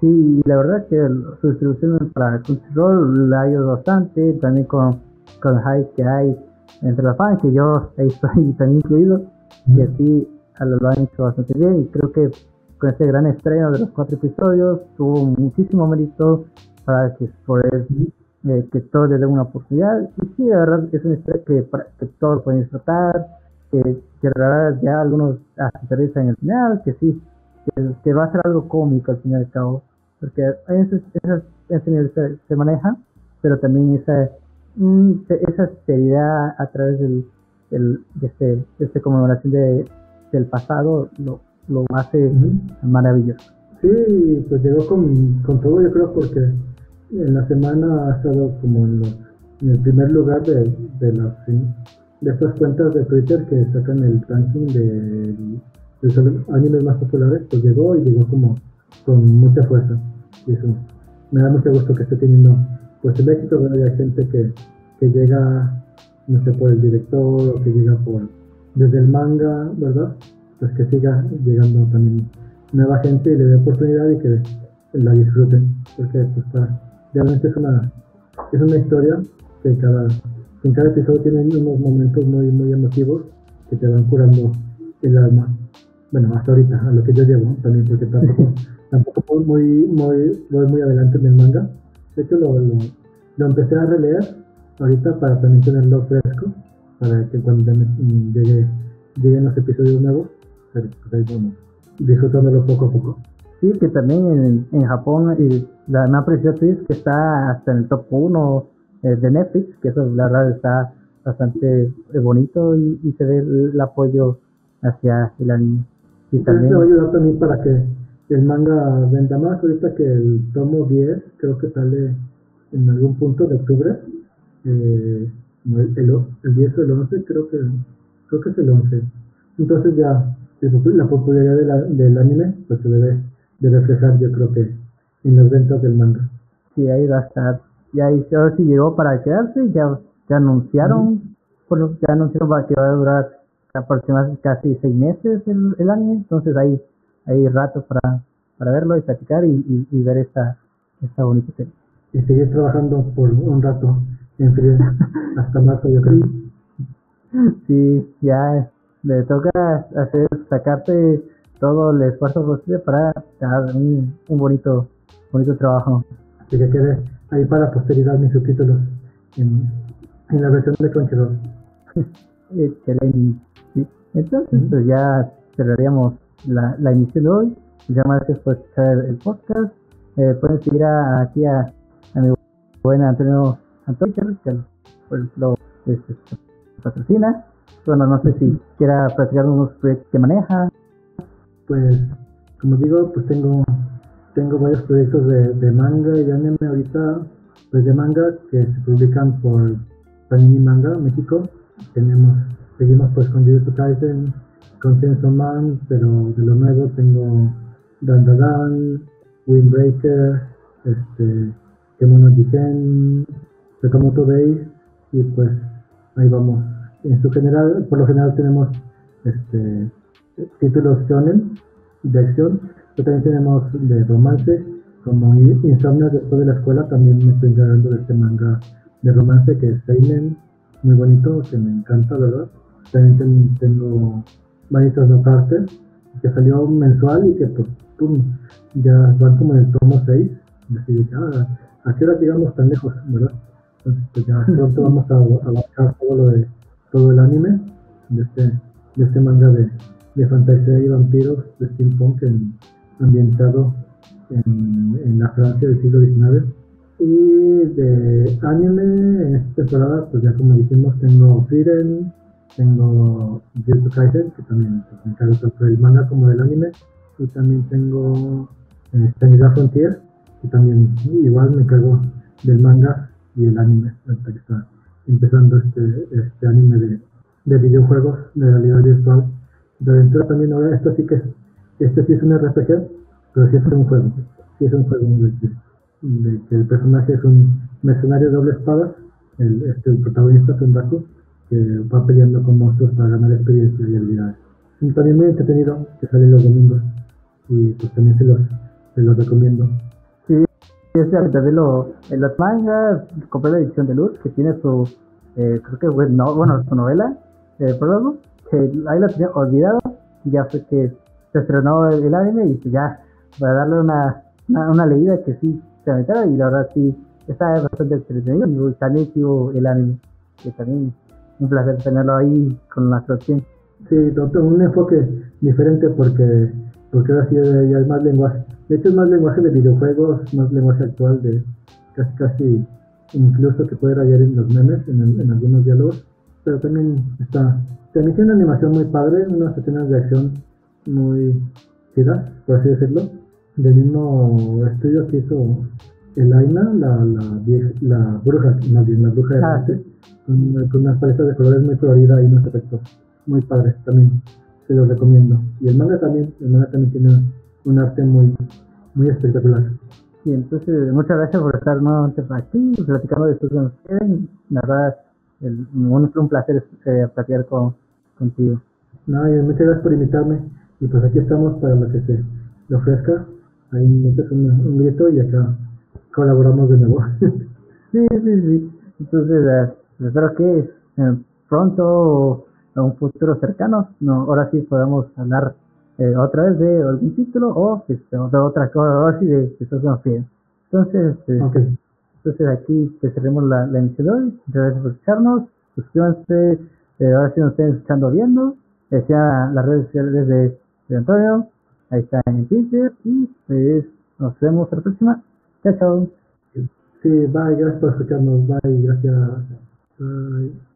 Sí, la verdad que su distribución para Crunchyroll le ha ido bastante, también con, con el hype que hay entre los fans, que yo ahí estoy también incluido, y así lo han hecho bastante bien, y creo que con este gran estreno de los cuatro episodios tuvo muchísimo mérito para que poder eh, que todos le den una oportunidad, y sí, la verdad es una historia que, que todos pueden disfrutar, que, que ya algunos realizan en el final, que sí, que, que va a ser algo cómico al fin y al cabo, porque ese, ese, nivel se, se maneja, pero también esa, mm, esa seriedad a través del, del- de, este, de esta conmemoración de, del pasado lo, lo hace maravilloso. Sí, pues llegó con, con todo, yo creo, porque en la semana ha estado como en, los- en el primer lugar de, de las de estas cuentas de Twitter que sacan el ranking de, de los animes más populares, pues llegó y llegó como con mucha fuerza. Y eso me da mucho gusto que esté teniendo pues el éxito. Y hay gente que, que llega, no sé, por el director o que llega por desde el manga, ¿verdad? Pues que siga llegando también nueva gente y le dé oportunidad y que la disfruten porque pues, está- realmente es una es una historia que cada en cada episodio tiene unos momentos muy muy emotivos que te van curando el alma. Bueno hasta ahorita a lo que yo llevo también porque tampoco tampoco voy muy muy voy muy adelante en el manga. De hecho lo, lo, lo empecé a releer ahorita para también tenerlo fresco, para que cuando llegue, lleguen los episodios nuevos, ahí vamos disfrutándolo poco a poco. Sí, que también en, en Japón y la me apreció que está hasta en el top 1 eh, de Netflix, que eso la verdad está bastante eh, bonito y, y se ve el, apoyo hacia el anime. Y también va a ayudar también para que el manga venda más. Ahorita que el tomo 10 creo que sale en algún punto de octubre. Eh, el, el, 10 o el 11 creo que creo que es el 11. Entonces ya la popularidad de la, del anime pues se debe de reflejar yo creo que en las ventas del manga. Sí, ahí va a estar. Y ahí a ver si llegó para quedarse, ya, ya anunciaron, bueno, ya anunciaron que va a durar aproximadamente casi seis meses el, el anime, entonces hay, hay rato para, para verlo y platicar y, y, ver esta, esta bonita serie. Y seguir trabajando por un rato en frío hasta marzo yo creo. Sí, ya le toca hacer sacarte todo el esfuerzo posible para dar un, un bonito bonito trabajo. Y que quede ahí para posteridad mis subtítulos en, en la versión de Crunchyroll. Excelente. Entonces, pues ya cerraríamos la, la emisión de hoy. Muchas gracias por escuchar el podcast. Eh, pueden seguir a, aquí a, a mi buen Antonio Antonio que pues, lo este, patrocina. Bueno, no sé si quiera platicar unos proyectos que maneja. Pues, como digo, pues tengo tengo varios proyectos de, manga y anime ahorita, pues de manga que se publican por Panini Manga México. Tenemos, seguimos pues con Jujutsu Kaisen, con Chainsaw Man, pero de lo nuevo tengo Dan Dan, Windbreaker, este, Kemono Jiken, Sakamoto Day y pues ahí vamos. En su general, por lo general tenemos este títulos de acción también tenemos de romance, como Insomnio después de la escuela, también me estoy encargando de este manga de romance que es Seinen, muy bonito, que me encanta, ¿verdad? También tengo Manitos No Carter, que salió mensual y que pues, pum, ya van como en el tomo 6, así de que, ah, ¿a qué hora llegamos tan lejos, verdad? Entonces, pues ya pronto vamos a abarcar todo lo de todo el anime de este, de este manga de, de fantasía y vampiros de steampunk en, ambientado en, en, la Francia del siglo XIX. Y de anime, en esta temporada, pues ya como dijimos, tengo Frieren, tengo Jujutsu Kaisen, que también pues, me encargo tanto del manga como del anime, y también tengo eh, Frontier, que también igual me encargo del manga y el anime, hasta que empezando este, este anime de, de videojuegos de realidad virtual. De aventura también ahora, esto sí que este sí es un RPG, pero sí es un juego. Sí es un juego de que, el personaje es un mercenario de doble espada. El, este, el protagonista es un Baku que va peleando con monstruos para ganar experiencia y habilidades. Un también muy entretenido que sale los domingos y pues también se los, se los recomiendo. Sí, es también lo, en las mangas, compré la edición de Luz que tiene su, eh, creo que bueno, bueno, su novela, eh, prólogo, que ahí la tenía olvidado y ya fue que se estrenó el, anime y pues ya para darle una, una, leída que sí se aventara y la verdad sí está bastante entretenido y también sigo el anime que también un placer tenerlo ahí con la traducción sí un enfoque diferente porque porque ahora sí es más lenguaje de hecho es más lenguaje de videojuegos más lenguaje actual de casi casi incluso que puede rayar en los memes en, en algunos diálogos pero también está también tiene una animación muy padre unas escenas de acción muy chidas, por así decirlo, del mismo estudio que hizo el Aina, la, la, la bruja, más bien la bruja de ah, con, con, unas paletas de colores muy coloridas y unos efectos muy padres también, se los recomiendo. Y el manga también, el manga también tiene un arte muy, muy espectacular. Y entonces muchas gracias por estar nuevamente aquí, platicando de estos que La verdad, el, un, un placer eh, platicar con, contigo. No, muchas gracias por invitarme. Y pues aquí estamos para lo que se le ofrezca. Ahí metes un, un grito y acá colaboramos de nuevo. sí, sí, sí. Entonces, eh, espero que eh, pronto o en un futuro cercano, no, ahora sí podamos hablar eh, otra vez de algún título o de otra cosa, así de, de Entonces, este, Entonces aquí pues, cerremos la, la emisión de hoy. Muchas gracias por escucharnos. Suscríbanse. Eh, ahora sí nos estén escuchando viendo. Decía las redes sociales de, de Antonio. Ahí está en Twitter. Y pues nos vemos la próxima. Chao, chao. Sí, bye, gracias por escucharnos. Bye, gracias. Bye.